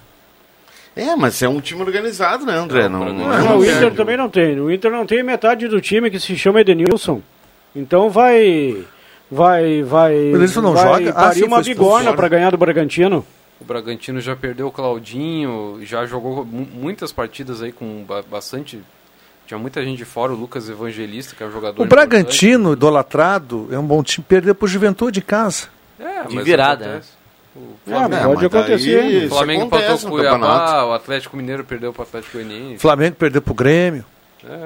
É, mas é um time organizado, né, André? Não, não, Não, não o Inter também não tem. O Inter não tem metade do time que se chama Edenilson. Então vai. Vai. vai O Edenilson não vai joga? Ah, sim, uma bigorna para ganhar do Bragantino. O Bragantino já perdeu o Claudinho, já jogou mu- muitas partidas aí com ba- bastante. Tinha muita gente de fora, o Lucas Evangelista, que é um jogador. O Bragantino, idolatrado, é um bom time. Perdeu pro Juventude em casa. É, De virada, acontece. O É, mas Flamengo, pode mas daí acontecer. isso o Flamengo empatou o Cuiabá, o Atlético Mineiro perdeu para o Atlético Goianiense. Flamengo perdeu pro Grêmio.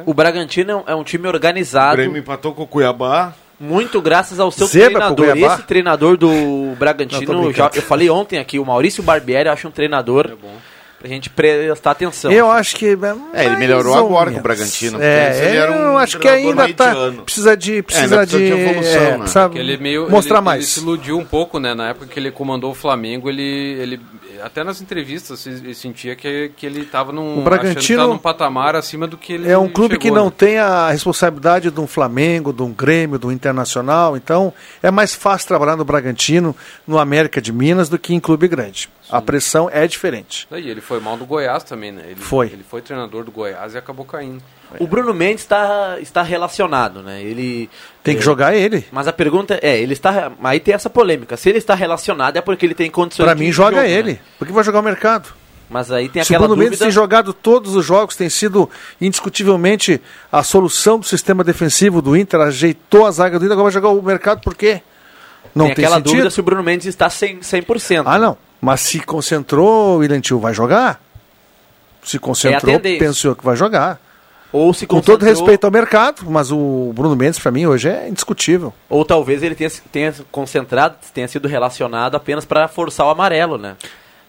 O Bragantino é um- é um time O organizado, Grêmio empatou com o Cuiabá. Muito graças ao seu Zebra treinador. Esse treinador do Bragantino, já, eu falei ontem aqui, o Maurício Barbieri, eu acho um treinador É bom. pra gente prestar atenção. Eu acho que. É, ele melhorou agora com o. Bragantino, É, ele era um eu acho que ainda tá. mediano. Precisa de. Precisa ainda precisa de. de evolução, é, né? precisa ele meio mostrar ele, mais. Ele se iludiu um pouco, né? Na época que ele comandou o Flamengo, ele, ele até nas entrevistas se- ele sentia que, que ele estava num, O Bragantino num patamar acima do que ele É um clube que não né? tem a responsabilidade de um Flamengo, de um Grêmio, do Internacional. Então, é mais fácil trabalhar no Bragantino, no América de Minas, do que em clube grande. A pressão é diferente. Daí ele foi mal do Goiás também, né? Ele, Foi. Ele foi treinador do Goiás e acabou caindo. O Bruno Mendes está, está relacionado, né? Ele Tem que é, jogar ele. Mas a pergunta é, ele está, aí tem essa polêmica. Se ele está relacionado é porque ele tem condições de mim, joga jogo, ele. né? Porque vai jogar o mercado. Mas aí tem Se o aquela Bruno Mendes dúvida. tem jogado todos os jogos, tem sido indiscutivelmente a solução do sistema defensivo do Inter, ajeitou a zaga do Inter, agora vai jogar o mercado por quê? Não tem tem, aquela sentido. dúvida se o Bruno Mendes está 100%. 100%. Ah, não. Mas se concentrou, o William Tio vai jogar. Se concentrou, É pensou que vai jogar. Ou se Com todo respeito ao mercado, mas o Bruno Mendes, pra mim, hoje é indiscutível. Ou talvez ele tenha, tenha concentrado, tenha sido relacionado apenas para forçar o amarelo, né?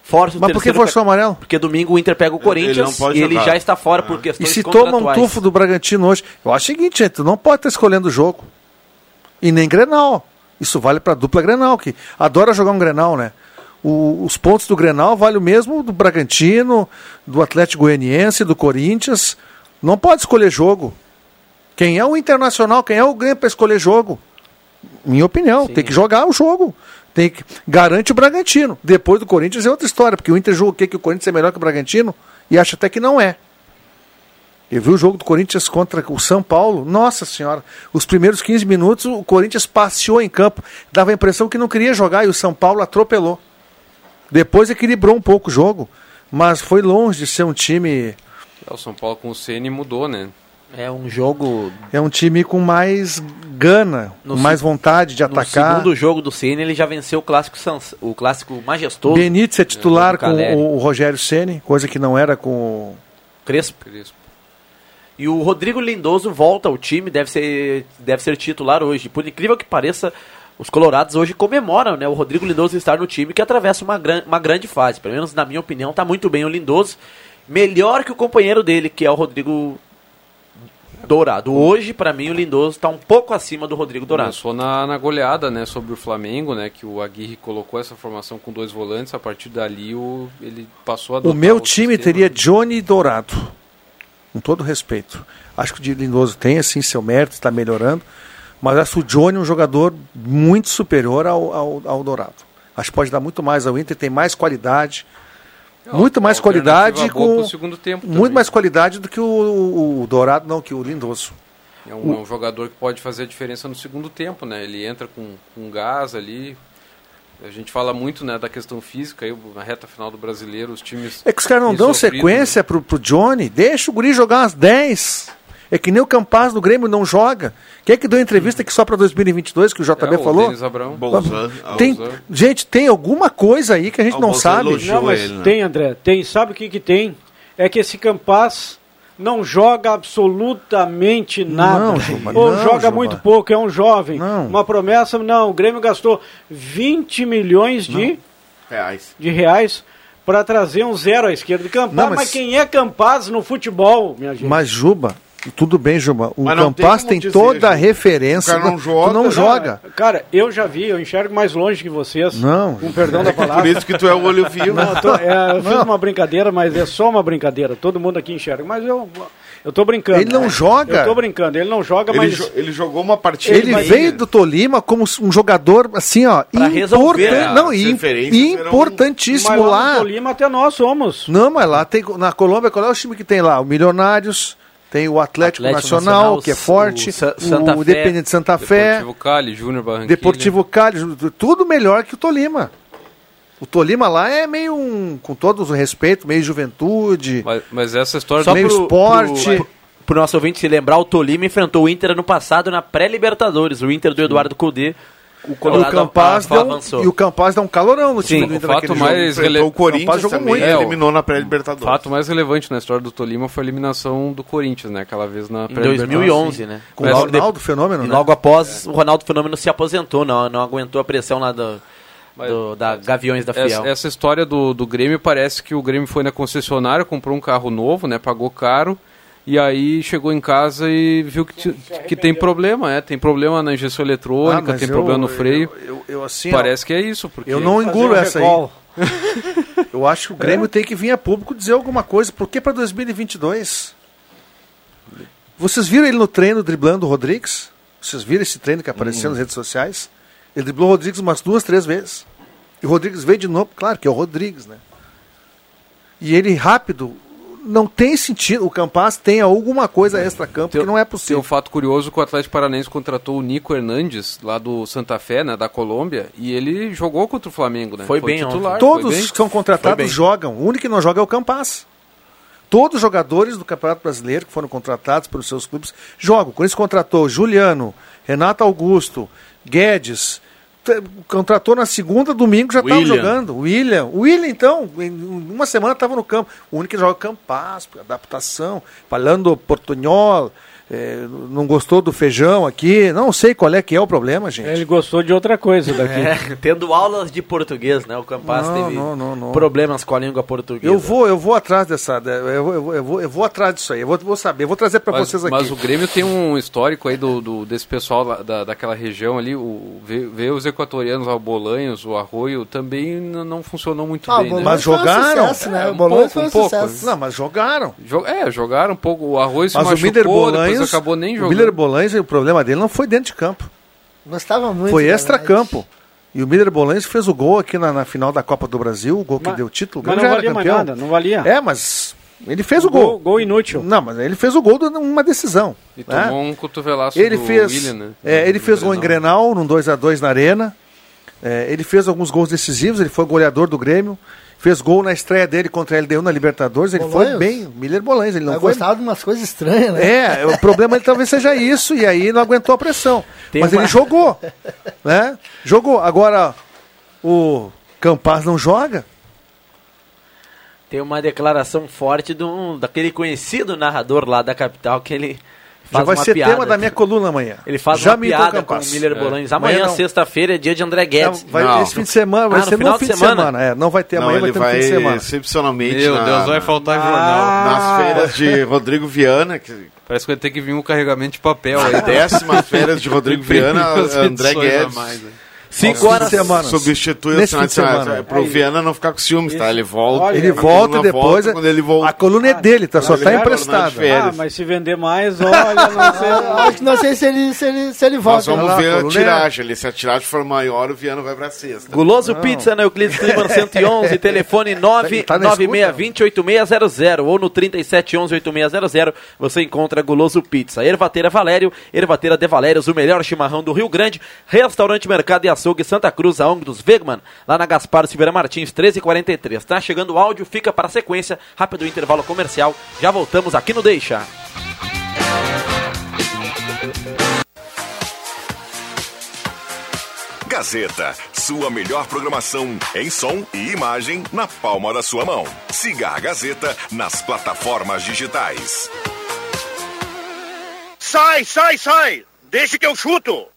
Força o Mas por que forçou o amarelo? Porque domingo o Inter pega o Ele Corinthians pode e ele jogar. já está fora por E questões se toma um tufo do Bragantino hoje, eu acho o seguinte, gente, tu não pode estar escolhendo o jogo. E nem Grenal. Isso vale pra dupla Grenal, que adora jogar um Grenal, né? O- os pontos do Grenal valem o mesmo do Bragantino, do Atlético Goianiense, do Corinthians. Não pode escolher jogo. Quem é o Internacional, quem é o Grêmio para escolher jogo? Minha opinião, tem que jogar o jogo. Tem que garante o Bragantino. Depois do Corinthians é outra história, porque o Inter julga que o Corinthians é melhor que o Bragantino e acha até que não é. Eu vi o jogo do Corinthians contra o São Paulo. Nossa senhora, os primeiros 15 minutos o Corinthians passeou em campo. Dava a impressão que não queria jogar e o São Paulo atropelou. Depois equilibrou um pouco o jogo, mas foi longe de ser um time. É, O São Paulo com o Ceni mudou, né? É um jogo. É um time com mais gana, No com mais vontade de No atacar. segundo jogo do Ceni ele já venceu o clássico, Sans- o clássico majestoso. Benítez é titular do com Caleri. o, o Rogério Ceni, coisa que não era com o Crespo. Crespo. E o Rodrigo Lindoso volta ao time, deve ser, deve ser titular hoje. Por incrível que pareça, os colorados hoje comemoram né, o Rodrigo Lindoso estar no time que atravessa uma, gran, uma grande fase. Pelo menos na minha opinião, está muito bem o Lindoso. Melhor que o companheiro dele, que é o Rodrigo Dourado. Hoje, para mim, o Lindoso está um pouco acima do Rodrigo Dourado. Começou na, na goleada, né, sobre o Flamengo, né, que o Aguirre colocou essa formação com dois volantes, a partir dali o, ele passou a O meu time sistema. teria Johnny Dourado. Com todo respeito. Acho que o Lindoso tem assim seu mérito, está melhorando. Mas acho o Johnny um jogador muito superior ao, ao, ao Dourado. Acho que pode dar muito mais ao Inter, tem mais qualidade. É, muito mais qualidade com. segundo tempo muito também. mais qualidade do que o, o- o Dourado, não, que o Lindoso. É um, é um jogador que pode fazer a diferença no segundo tempo, né? Ele entra com, com gás ali. A gente fala muito né, da questão física, aí, na reta final do brasileiro, os times. É que os caras não dão sofrido, sequência pro, pro Johnny. Deixa o guri jogar umas 10. É que nem o Campaz do Grêmio não joga. Quem é que deu entrevista que só para 2022, que o JB É, o falou? Abrão. Bolzan. Tem, Bolzan. gente, tem alguma coisa aí que a gente Ah, o não Bolzan sabe. Não, mas ele, né? tem, André. Tem. Sabe o que que tem? É que esse Campaz não joga absolutamente nada. Não, Juba, Ou não, joga Juba. muito pouco, é um jovem. Não. Uma promessa, não. O Grêmio gastou 20 milhões de, Reais. de reais para trazer um zero à esquerda de Campaz. Não, mas... mas- quem é Campaz no futebol, minha gente? Mas Juba, tudo bem, Juba. O não tem tem, dizer, toda a referência. O cara não Tu joga, não não, joga. Cara, eu já vi, eu enxergo mais longe que vocês. Não. Com perdão da palavra. *laughs* Por isso que tu é o olho vivo. Não, eu, tô- é, eu fiz uma brincadeira, mas é só uma brincadeira. Todo mundo aqui enxerga. Mas eu, eu tô brincando. Ele não joga. Eu tô brincando. Ele não joga, Ele, mas. jo- ele jogou uma partida. Ele veio do Tolima como um jogador, assim, ó, Pra resolver, né? não, importantíssimo lá. lá. no Tolima até nós somos. Não, mas lá tem na Colômbia, qual é o time que tem lá? O Milionários, tem o Atlético, Atlético Nacional, Nacional, que é o forte, Sa- o, Santa Fé, Independente Santa Fé, Deportivo Cali, Júnior Barranquilla. Deportivo Cali, tudo melhor que o Tolima. O Tolima lá é meio um, com todo o respeito, meio juventude, Mas, mas essa história Só do... meio pro- esporte. Pro, pro nosso ouvinte se lembrar, o Tolima enfrentou o Inter ano passado na pré-Libertadores. O Inter do Eduardo Cudê. O E o Colorado Campaz deu, avançou. e o Campaz dá um calorão no time Sim, do o Inter fato naquele mais jogo. Rele- o Corinthians jogou também, muito. É, o- eliminou na O pré-libertadores. fato mais relevante na história do Tolima foi a eliminação do Corinthians, né? Aquela vez na Em pré-Libertadores. 2011, né? Com o Ronaldo, fenômeno, E né? logo após, o Ronaldo Fenômeno se aposentou, não, não aguentou a pressão lá do, do- da Gaviões da Fiel. Essa, essa história do, do Grêmio parece que o Grêmio foi na concessionária, comprou um carro novo, né? Pagou caro. E aí chegou em casa e viu que, que tem problema, é. Tem problema na injeção Ah, eletrônica, mas tem eu- problema no freio. Eu, eu- eu, assim, Parece que é isso. Porque eu não engulo um essa aí. recall. *laughs* Eu acho que o Grêmio tem que vir a público dizer alguma coisa. Por que para 2022? Vocês viram ele no treino driblando o Rodrigues? Vocês viram esse treino que apareceu nas redes sociais? Ele driblou o Rodrigues umas duas, três vezes. E o Rodrigues veio de novo, claro que é o Rodrigues, né? E ele rápido, não tem sentido. O Campas tem alguma coisa extra-campo que não é Tem possível. um fato curioso que o Atlético Paranaense contratou o Nico Hernandes, lá do Santa Fé, né, da Colômbia, e ele jogou contra o Flamengo, né? Foi bem titular. Todos foi bem. que são Foi contratados jogam. O único que não joga é o Campas. Todos os jogadores do Campeonato Brasileiro que foram contratados pelos seus clubes jogam. Quando isso contratou Juliano, Renato Augusto, Guedes, contratou na segunda, domingo já estava jogando. William. William, então, em uma semana estava no campo. O único que joga é o Campas, adaptação. Falando portunhol, eh, não gostou do feijão aqui. Não sei qual é que é o problema, gente. Ele gostou de outra coisa daqui. É, *laughs* tendo aulas de português, né? O Campas Não, teve não, não, não. problemas com a língua portuguesa. Eu vou, eu vou atrás dessa. Eu vou, eu vou, eu vou, eu vou atrás disso aí. Eu vou, vou saber. Eu vou trazer para vocês aqui. mas o Grêmio tem um histórico aí do, do- desse pessoal lá da, daquela região ali, o, ver, ver os equatorianos, lá, o Bolanhos, o Arroio, também não funcionou muito Ah, o bem, né? Mas um jogaram? sucesso, né? É, O Bolonha pouco, foi um um pouco. sucesso. Não, mas jogaram. Jo- É, jogaram um pouco. O Arroio se Mas o machucou, Miller depois Bolanhos. Acabou nem o jogando. Miller Bolanhos, o problema dele não foi dentro de campo. Gostava muito. Foi extra-campo. E o Miller Bolanhos fez o gol aqui na, na final da Copa do Brasil, o gol que Mas- deu o título. mas não valia mais campeão. nada, não valia. É, mas ele fez o gol. Gol, gol inútil. Não, mas ele fez o gol de uma decisão. E né? tomou um cotovelaço Ele do fez, William, né? é, ele fez gol em Grenal. Grenal, num 2x2 na Arena. É, ele fez alguns gols decisivos, ele foi goleador do Grêmio. Fez gol na estreia dele contra a LDU na Libertadores. Ele foi Bolanhos? bem. Miller Bolanhos, ele não Eu foi. gostava de umas coisas estranhas, né? É, o problema ele talvez seja isso, e aí não aguentou a pressão. Tem Mas uma- ele jogou. Né? Jogou. Agora, o Campaz não joga. Tem uma declaração forte um, daquele conhecido narrador lá da capital que ele Já vai uma ser piada. tema da minha coluna amanhã. Ele faz Já uma piada com o. Miller É. Bolanhos. Amanhã Amanhã, não. sexta-feira, é dia de André Não, Guedes. vai, Não. esse fim de semana vai Ah, no ser final no de fim de semana? semana. É, não vai ter Não, amanhã, vai ter no vai fim de semana. excepcionalmente Meu na- Deus, vai faltar Ah. jornal. nas feiras de *laughs* Rodrigo Viana, que Parece que vai ter que vir um carregamento de papel aí. décimas feiras de Rodrigo *laughs* Viana, André Guedes. mais, né? Cinco horas. de semana. Substitui o final de semana. semana. É pro Viana não ficar com ciúmes, tá? Ele volta. Olha, Ele volta depois. volta, quando ele volta. A coluna é dele, tá? Só Ele tá emprestado. férias. Ah, mas se vender mais, olha, não sei. *laughs* Acho que não sei se ele, se ele, se ele Nós volta. vamos lá, ver a é- tiragem ali. Se a tiragem for maior, o Viana vai pra sexta. Guloso Pizza na Euclides Clima 111, *laughs* telefone Tá na 99620-8600 ou no 3711-8600 você encontra Guloso Pizza. Ervateira Valério, Ervateira de Valérios, o melhor chimarrão do Rio Grande, Restaurante Mercado e Açougue Santa Cruz, a ONG dos Wegman, lá na Gaspar Silveira Martins, 1343. Tá chegando o áudio, fica para a sequência, rápido intervalo comercial, já voltamos aqui no Deixa. Gazeta, sua melhor programação em som e imagem na palma da sua mão. Siga a Gazeta nas plataformas digitais. Sai, sai, sai! Deixa que eu chuto!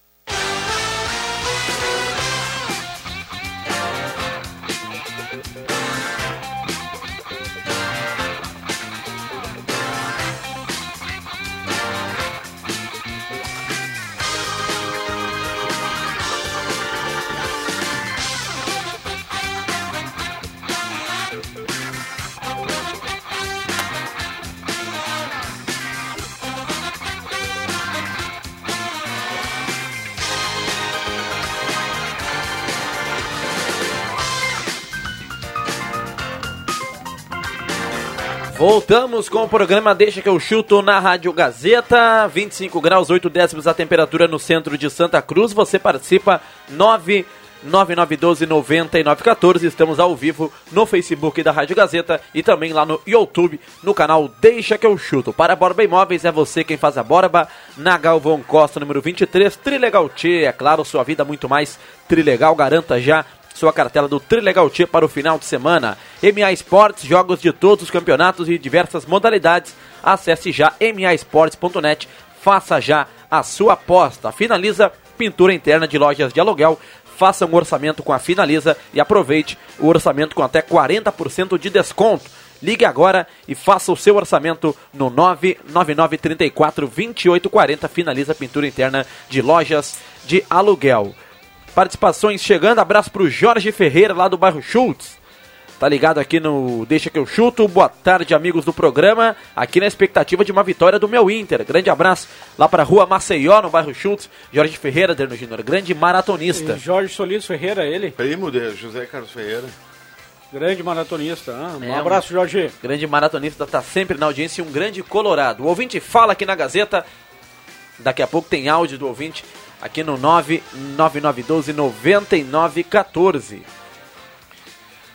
Voltamos com o programa Deixa que eu chuto na Rádio Gazeta. 25 graus, 8 décimos a temperatura no centro de Santa Cruz. Você participa 9 9912 9914. Estamos ao vivo no Facebook da Rádio Gazeta e também lá no YouTube, no canal Deixa que eu chuto. Para Borba Imóveis é você quem faz a borba. Na Galvão Costa, número 23, Trilegal T. É claro, sua vida muito mais Trilegal. Garanta já sua cartela do Trilegal T para o final de semana. MA Esportes, jogos de todos os campeonatos e diversas modalidades. Acesse já maesportes.net, faça já a sua aposta. Finaliza pintura interna de lojas de aluguel. Faça um orçamento com a Finaliza e aproveite o orçamento com até 40% de desconto. Ligue agora e faça o seu orçamento no 99934 2840. Finaliza pintura interna de lojas de aluguel. Participações chegando, abraço pro Jorge Ferreira lá do bairro Schultz. Tá ligado aqui no Deixa que eu chuto. Boa tarde, amigos do programa. Aqui na expectativa de uma vitória do meu Inter. Grande abraço lá pra rua Maceió, no bairro Schultz. Jorge Ferreira, Derno Júnior, grande maratonista. E Jorge Solis Ferreira, ele. Primo de José Carlos Ferreira. Grande maratonista. Ah, um É, abraço, Jorge. Grande maratonista, tá sempre na audiência e um grande colorado. O ouvinte fala aqui na Gazeta. Daqui a pouco tem áudio do ouvinte aqui no 99912 9914.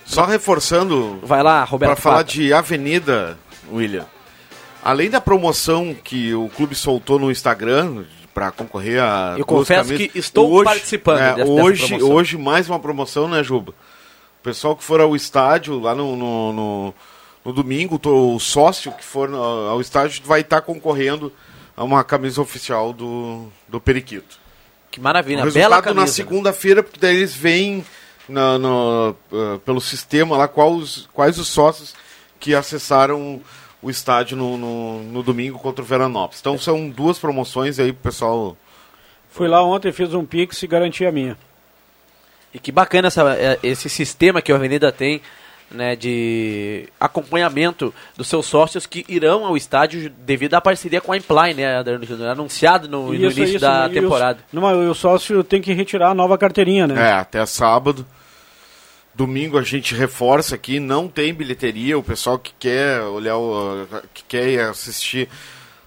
Só reforçando. Vai lá, Roberto. Para falar de Avenida, William. Além da promoção que o clube soltou no Instagram para concorrer a. Eu confesso camisas, que estou participando é, dessa- dessa hoje, promoção. hoje mais uma promoção, né, Juba? O pessoal que for ao estádio lá no, no, no- no domingo, o sócio que for ao estádio vai estar concorrendo a uma camisa oficial do, do Periquito. Que maravilha, O bela resultado camisa. na segunda-feira, porque daí eles veem na- no, eh, pelo sistema lá quais, os- quais os sócios que acessaram o estádio no, no, no domingo contra o Veranópolis. Então são duas promoções aí pro pessoal. Fui lá ontem, fiz um pix e garanti a minha. E que bacana essa, é, esse sistema que a Avenida tem, né, de acompanhamento dos seus sócios que irão ao estádio devido à parceria com a Imply, né, Adriano Júnior? anunciado no, no Isso, início isso, da e temporada. Os, não, o sócio tem que retirar a nova carteirinha, né? É, até sábado. Domingo a gente reforça aqui, não tem bilheteria. O pessoal que quer olhar, o, que quer assistir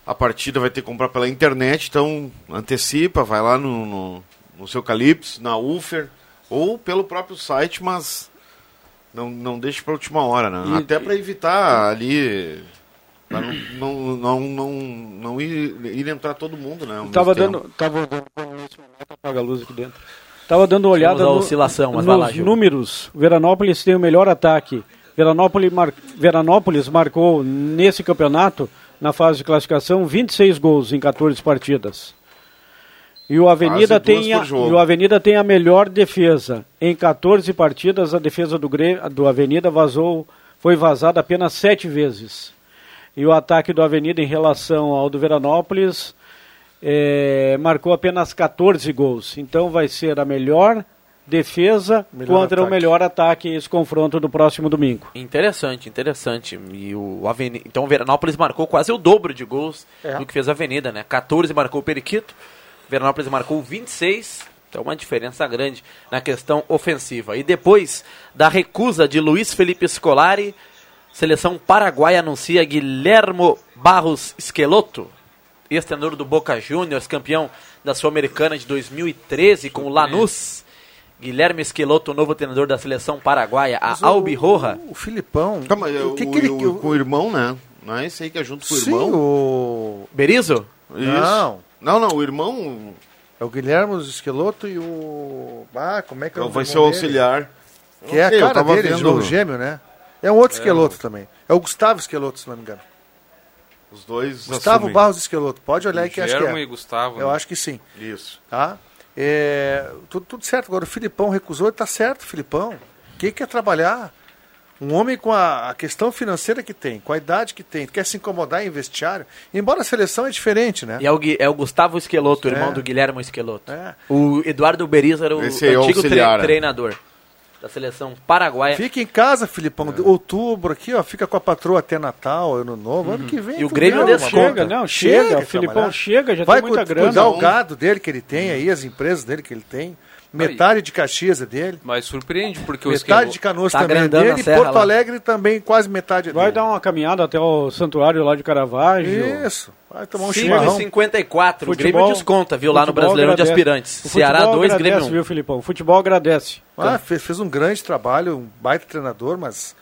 a partida vai ter que comprar pela internet. Então antecipa, vai lá no, no, no seu Calypso, na Ufer ou pelo próprio site, mas não, não deixe para última hora, né? E- Até para evitar ali. pra não, não, não, não, não ir, ir entrar todo mundo, né? Tava dando, tava dando, apaga a luz aqui dentro. Tava dando uma olhada no- oscilação, mas lá, nos Gil. números. Veranópolis tem o melhor ataque. Veranópolis, mar- Veranópolis marcou nesse campeonato, na fase de classificação, 26 gols em 14 partidas. E o Avenida, tem a, e o Avenida tem a melhor defesa. Em 14 partidas, a defesa do, do Avenida vazou, foi vazada apenas 7 vezes. E o ataque do Avenida em relação ao do Veranópolis é, marcou apenas 14 gols. Então vai ser a melhor defesa Melhor contra o ataque. melhor ataque esse confronto do próximo domingo. Interessante, interessante. E o Avenida, então o Veranópolis marcou quase o dobro de gols É. do que fez a Avenida, né? 14 marcou o Periquito, Veranópolis marcou 26. Então uma diferença grande na questão ofensiva. E depois da recusa de Luiz Felipe Scolari, seleção paraguaia anuncia Guilhermo Barros Esqueloto, ex-treinador do Boca Juniors, campeão da Sul-Americana de 2013 com o Lanús. Guilherme Esqueloto, novo treinador da seleção paraguaia, a Mas o- Albirroja. O Filipão. Tá, mas o que o, que ele. o- com o irmão, né? Não é esse aí que é junto com o Sim, irmão? o. Berizo? Isso. Não. Não, não, o irmão. É o Guilherme o Esqueloto e o. Ah, como é que é Então vai ser o dele? auxiliar. Que é a Eu cara dele, vendo- o gêmeo, né? É um outro É, Esqueloto também. É o Gustavo Esqueloto, se não me engano. Os dois Gustavo assumem. Barros Esqueloto. Pode olhar aí que acho que Guilherme é. e Gustavo, Eu né? acho que sim. Isso. Tá? É, tudo, tudo certo. Agora o Filipão recusou, tá certo, Filipão. Quem quer trabalhar? Um homem com a, a questão financeira que tem, com a idade que tem, quer se incomodar em vestiário. Embora a seleção é diferente, né? E é o, é o Gustavo Esqueloto, irmão É. do Guilherme Esqueloto. É. O Eduardo Beriz era o Esse é antigo tre- né? treinador da seleção paraguaia. Fica em casa, Filipão. de Outubro aqui, ó. Fica com a patroa até Natal, ano novo. Ano que vem. E o Grêmio desconta. uma Não, chega, o Filipão trabalhar. chega, já Vai tem muita grana. cuidar o gado dele que ele tem aí, as empresas dele que ele tem. Metade de Caxias é dele. Mas surpreende, porque o Metade de Canoas Tá também é dele. E serra Porto lá. Alegre também quase metade é Vai dele. dar uma caminhada até o santuário lá de Caravaggio. Isso. Vai tomar um 5 chimarrão. e 54. o Futebol- Grêmio desconta, viu? Lá no Brasileirão de agradece. Aspirantes. O Ceará futebol 2, agradece, Grêmio 1. viu, Filipão? O futebol agradece. Ah, fez, fez um grande trabalho, um baita treinador, mas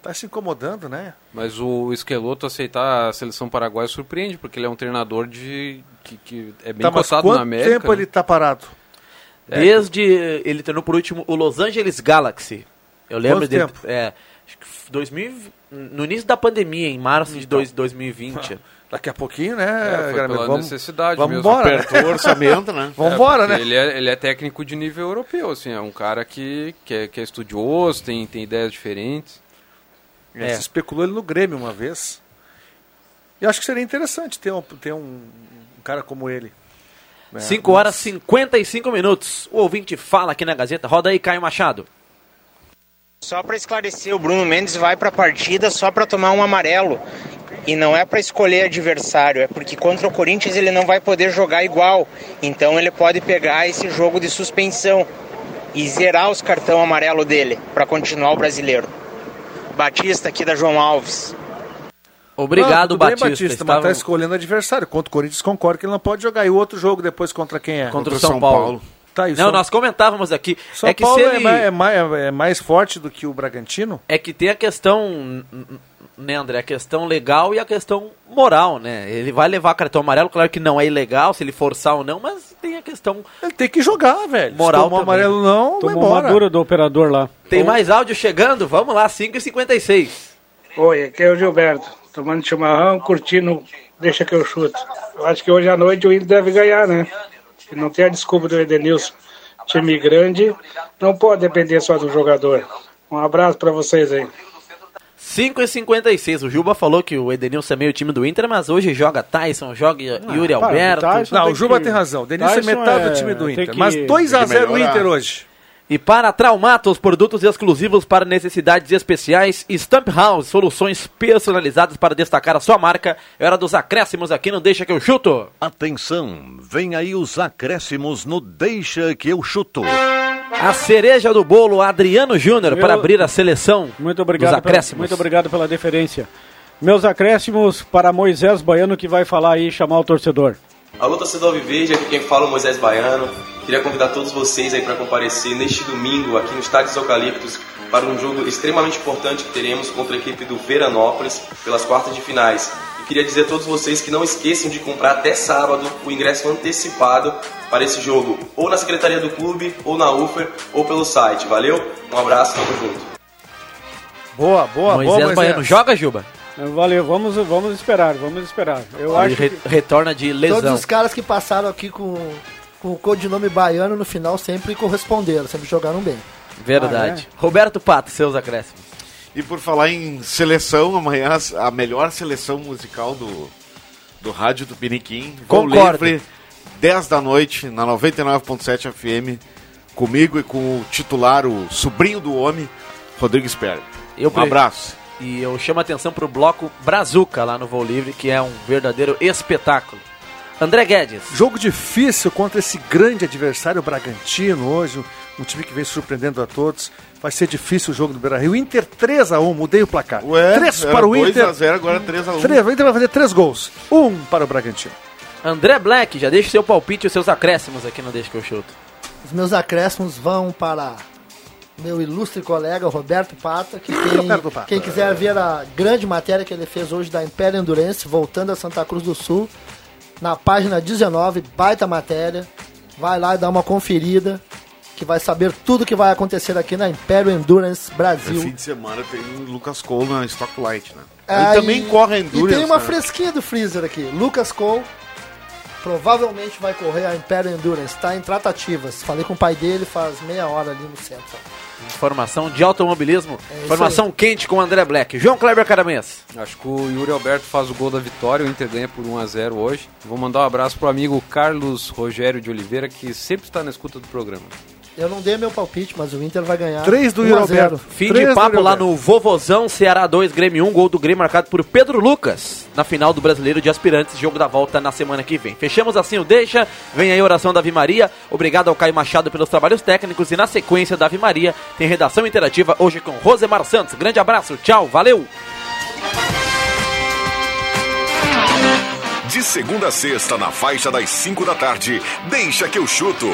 tá se incomodando, né? Mas o Esqueloto aceitar a seleção paraguaia surpreende, porque ele é um treinador de que, que é bem Tá, cotado quanto na América. tempo ele tá parado? Desde. Ele treinou por último o Los Angeles Galaxy. Eu lembro Quanto dele. tempo? É. Acho que 2000, no início da pandemia, em março de dois, 2020. *laughs* Daqui a pouquinho, né, É, pela Vamos, necessidade vamos mesmo. embora, né? Apertou o orçamento, né? *laughs* Vamos É, embora, né? Ele é, ele é técnico de nível europeu, assim, é um cara que, que, é, que é estudioso, tem, tem ideias diferentes. É. É. Se especulou ele no Grêmio uma vez. E acho que seria interessante ter um, ter um, um cara como ele. Né? 5 horas e 55 minutos. O ouvinte fala aqui na Gazeta. Roda aí, Caio Machado. Só para esclarecer, o Bruno Mendes vai para a partida só para tomar um amarelo. E não é para escolher adversário, é porque contra o Corinthians ele não vai poder jogar igual. Então ele pode pegar esse jogo de suspensão e zerar os cartão amarelo dele para continuar o brasileiro. Batista aqui da João Alves. Obrigado, tudo bem, Batista. Batista mas tá escolhendo adversário. Contra o Corinthians, concordo que ele não pode jogar. E o outro jogo depois contra quem é? Contra o São, Paulo. Tá, e o Não, São- nós comentávamos aqui. São é que Paulo se é, ele... mais, é, mais, é mais forte do que o Bragantino? É que tem a questão, né, André? A questão legal e a questão moral, né? Ele vai levar cartão amarelo, claro que não é ilegal se ele forçar ou não, mas tem a questão. Ele tem que jogar, velho. Moral Se tomou também. amarelo não, Tomou uma dura do operador lá. Tem mais áudio chegando? Vamos lá, 5h56. Oi, aqui é o Gilberto, tomando chimarrão, curtindo, deixa que eu chuto. Eu acho que hoje à noite o Inter deve ganhar, né? E não tem a desculpa do Edenilson. Time grande, não pode depender só do jogador. Um abraço pra vocês aí. 5h56. O Juba falou que o Edenilson é meio time do Inter, mas hoje joga Tyson, joga Yuri para, Alberto. Tyson Não, tem o Juba que- tem razão. O Denilson é metade é- do time do Inter. que- Mas 2x0 tem que o melhorar. Inter hoje. E para Traumatos, produtos exclusivos para necessidades especiais, Stamp House, soluções personalizadas para destacar a sua marca. É hora dos acréscimos aqui no Deixa que eu chuto. Atenção, vem aí os acréscimos no Deixa que eu chuto. A cereja do bolo, Adriano Júnior, para abrir a seleção Muito obrigado, dos pela, acréscimos. muito obrigado pela deferência. Meus acréscimos para Moisés Baiano que vai falar aí e chamar o torcedor. Alô, torcedor Alviverde, aqui quem fala é o Moisés Baiano. Queria convidar todos vocês aí para comparecer neste domingo aqui no Estádio dos Eucaliptos para um jogo extremamente importante que teremos contra a equipe do Veranópolis pelas quartas de finais. E queria dizer a todos vocês que não esqueçam de comprar até sábado o ingresso antecipado para esse jogo, ou na secretaria do clube, ou na UFER, ou pelo site. Valeu? Um abraço, tamo junto. Boa, boa, Moisés boa, Baiano joga, Juba? Valeu, vamos, vamos esperar, vamos esperar. Eu Ele acho re- que... retorna de lesão. Todos os caras que passaram aqui com, com o codinome baiano no final sempre corresponderam, sempre jogaram bem. Verdade. Ah, Roberto Pato, seus acréscimos. E por falar em seleção, amanhã a melhor seleção musical do, do rádio do Piniquim. Concordo. livre, 10 da noite, na 99.7 FM, comigo e com o titular, o sobrinho do homem, Rodrigo Espera. Eu um pre- abraço. E eu chamo a atenção pro bloco Brazuca lá no Voo Livre, que é um verdadeiro espetáculo. André Guedes. Jogo difícil contra esse grande adversário, o Bragantino, hoje, um time que vem surpreendendo a todos. Vai ser difícil o jogo do Beira Rio. Inter 3x1, mudei o placar. Ué, 3 era para o Inter. 2x0, agora 3x1. 3, o Inter vai fazer 3 gols. 1 para o Bragantino. André Black, já deixa o seu palpite e os seus acréscimos aqui no Deixa que eu chuto. Os meus acréscimos vão para meu ilustre colega Roberto Pata, que quem, Roberto Pata. quem quiser ver a grande matéria que ele fez hoje da Império Endurance, voltando a Santa Cruz do Sul, na página 19, baita matéria, vai lá e dá uma conferida, que vai saber tudo que vai acontecer aqui na Império Endurance No Brasil. fim de semana tem o Lucas Cole na Stock Light, né? É, Ele também e- corre a E Endurance. tem uma né? fresquinha do Freezer aqui. Lucas Cole provavelmente vai correr a Imperial Endurance. Está em tratativas. Falei com o pai dele faz meia hora ali no centro. Informação de automobilismo. isso Informação quente com o André Black. João Kleber Caramês. Acho que o Yuri Alberto faz o gol da vitória, o Inter ganha por 1x0 hoje. Vou mandar um abraço pro amigo Carlos Rogério de Oliveira, que sempre está na escuta do programa. Eu não dei meu palpite, mas o Inter vai ganhar. Três do 1 a Yuri 0. Alberto. Fim de do papo lá no Vovozão, Ceará 2, Grêmio 1, gol do Grêmio marcado por Pedro Lucas, na final do Brasileiro de Aspirantes, jogo da volta na semana que vem. Fechamos assim o Deixa, vem aí a oração da Ave Maria, obrigado ao Caio Machado pelos trabalhos técnicos e na sequência da Ave Maria tem redação interativa hoje com Rosemar Santos. Grande abraço, tchau, valeu! De segunda a sexta, na faixa das 5 da tarde, deixa que eu chuto.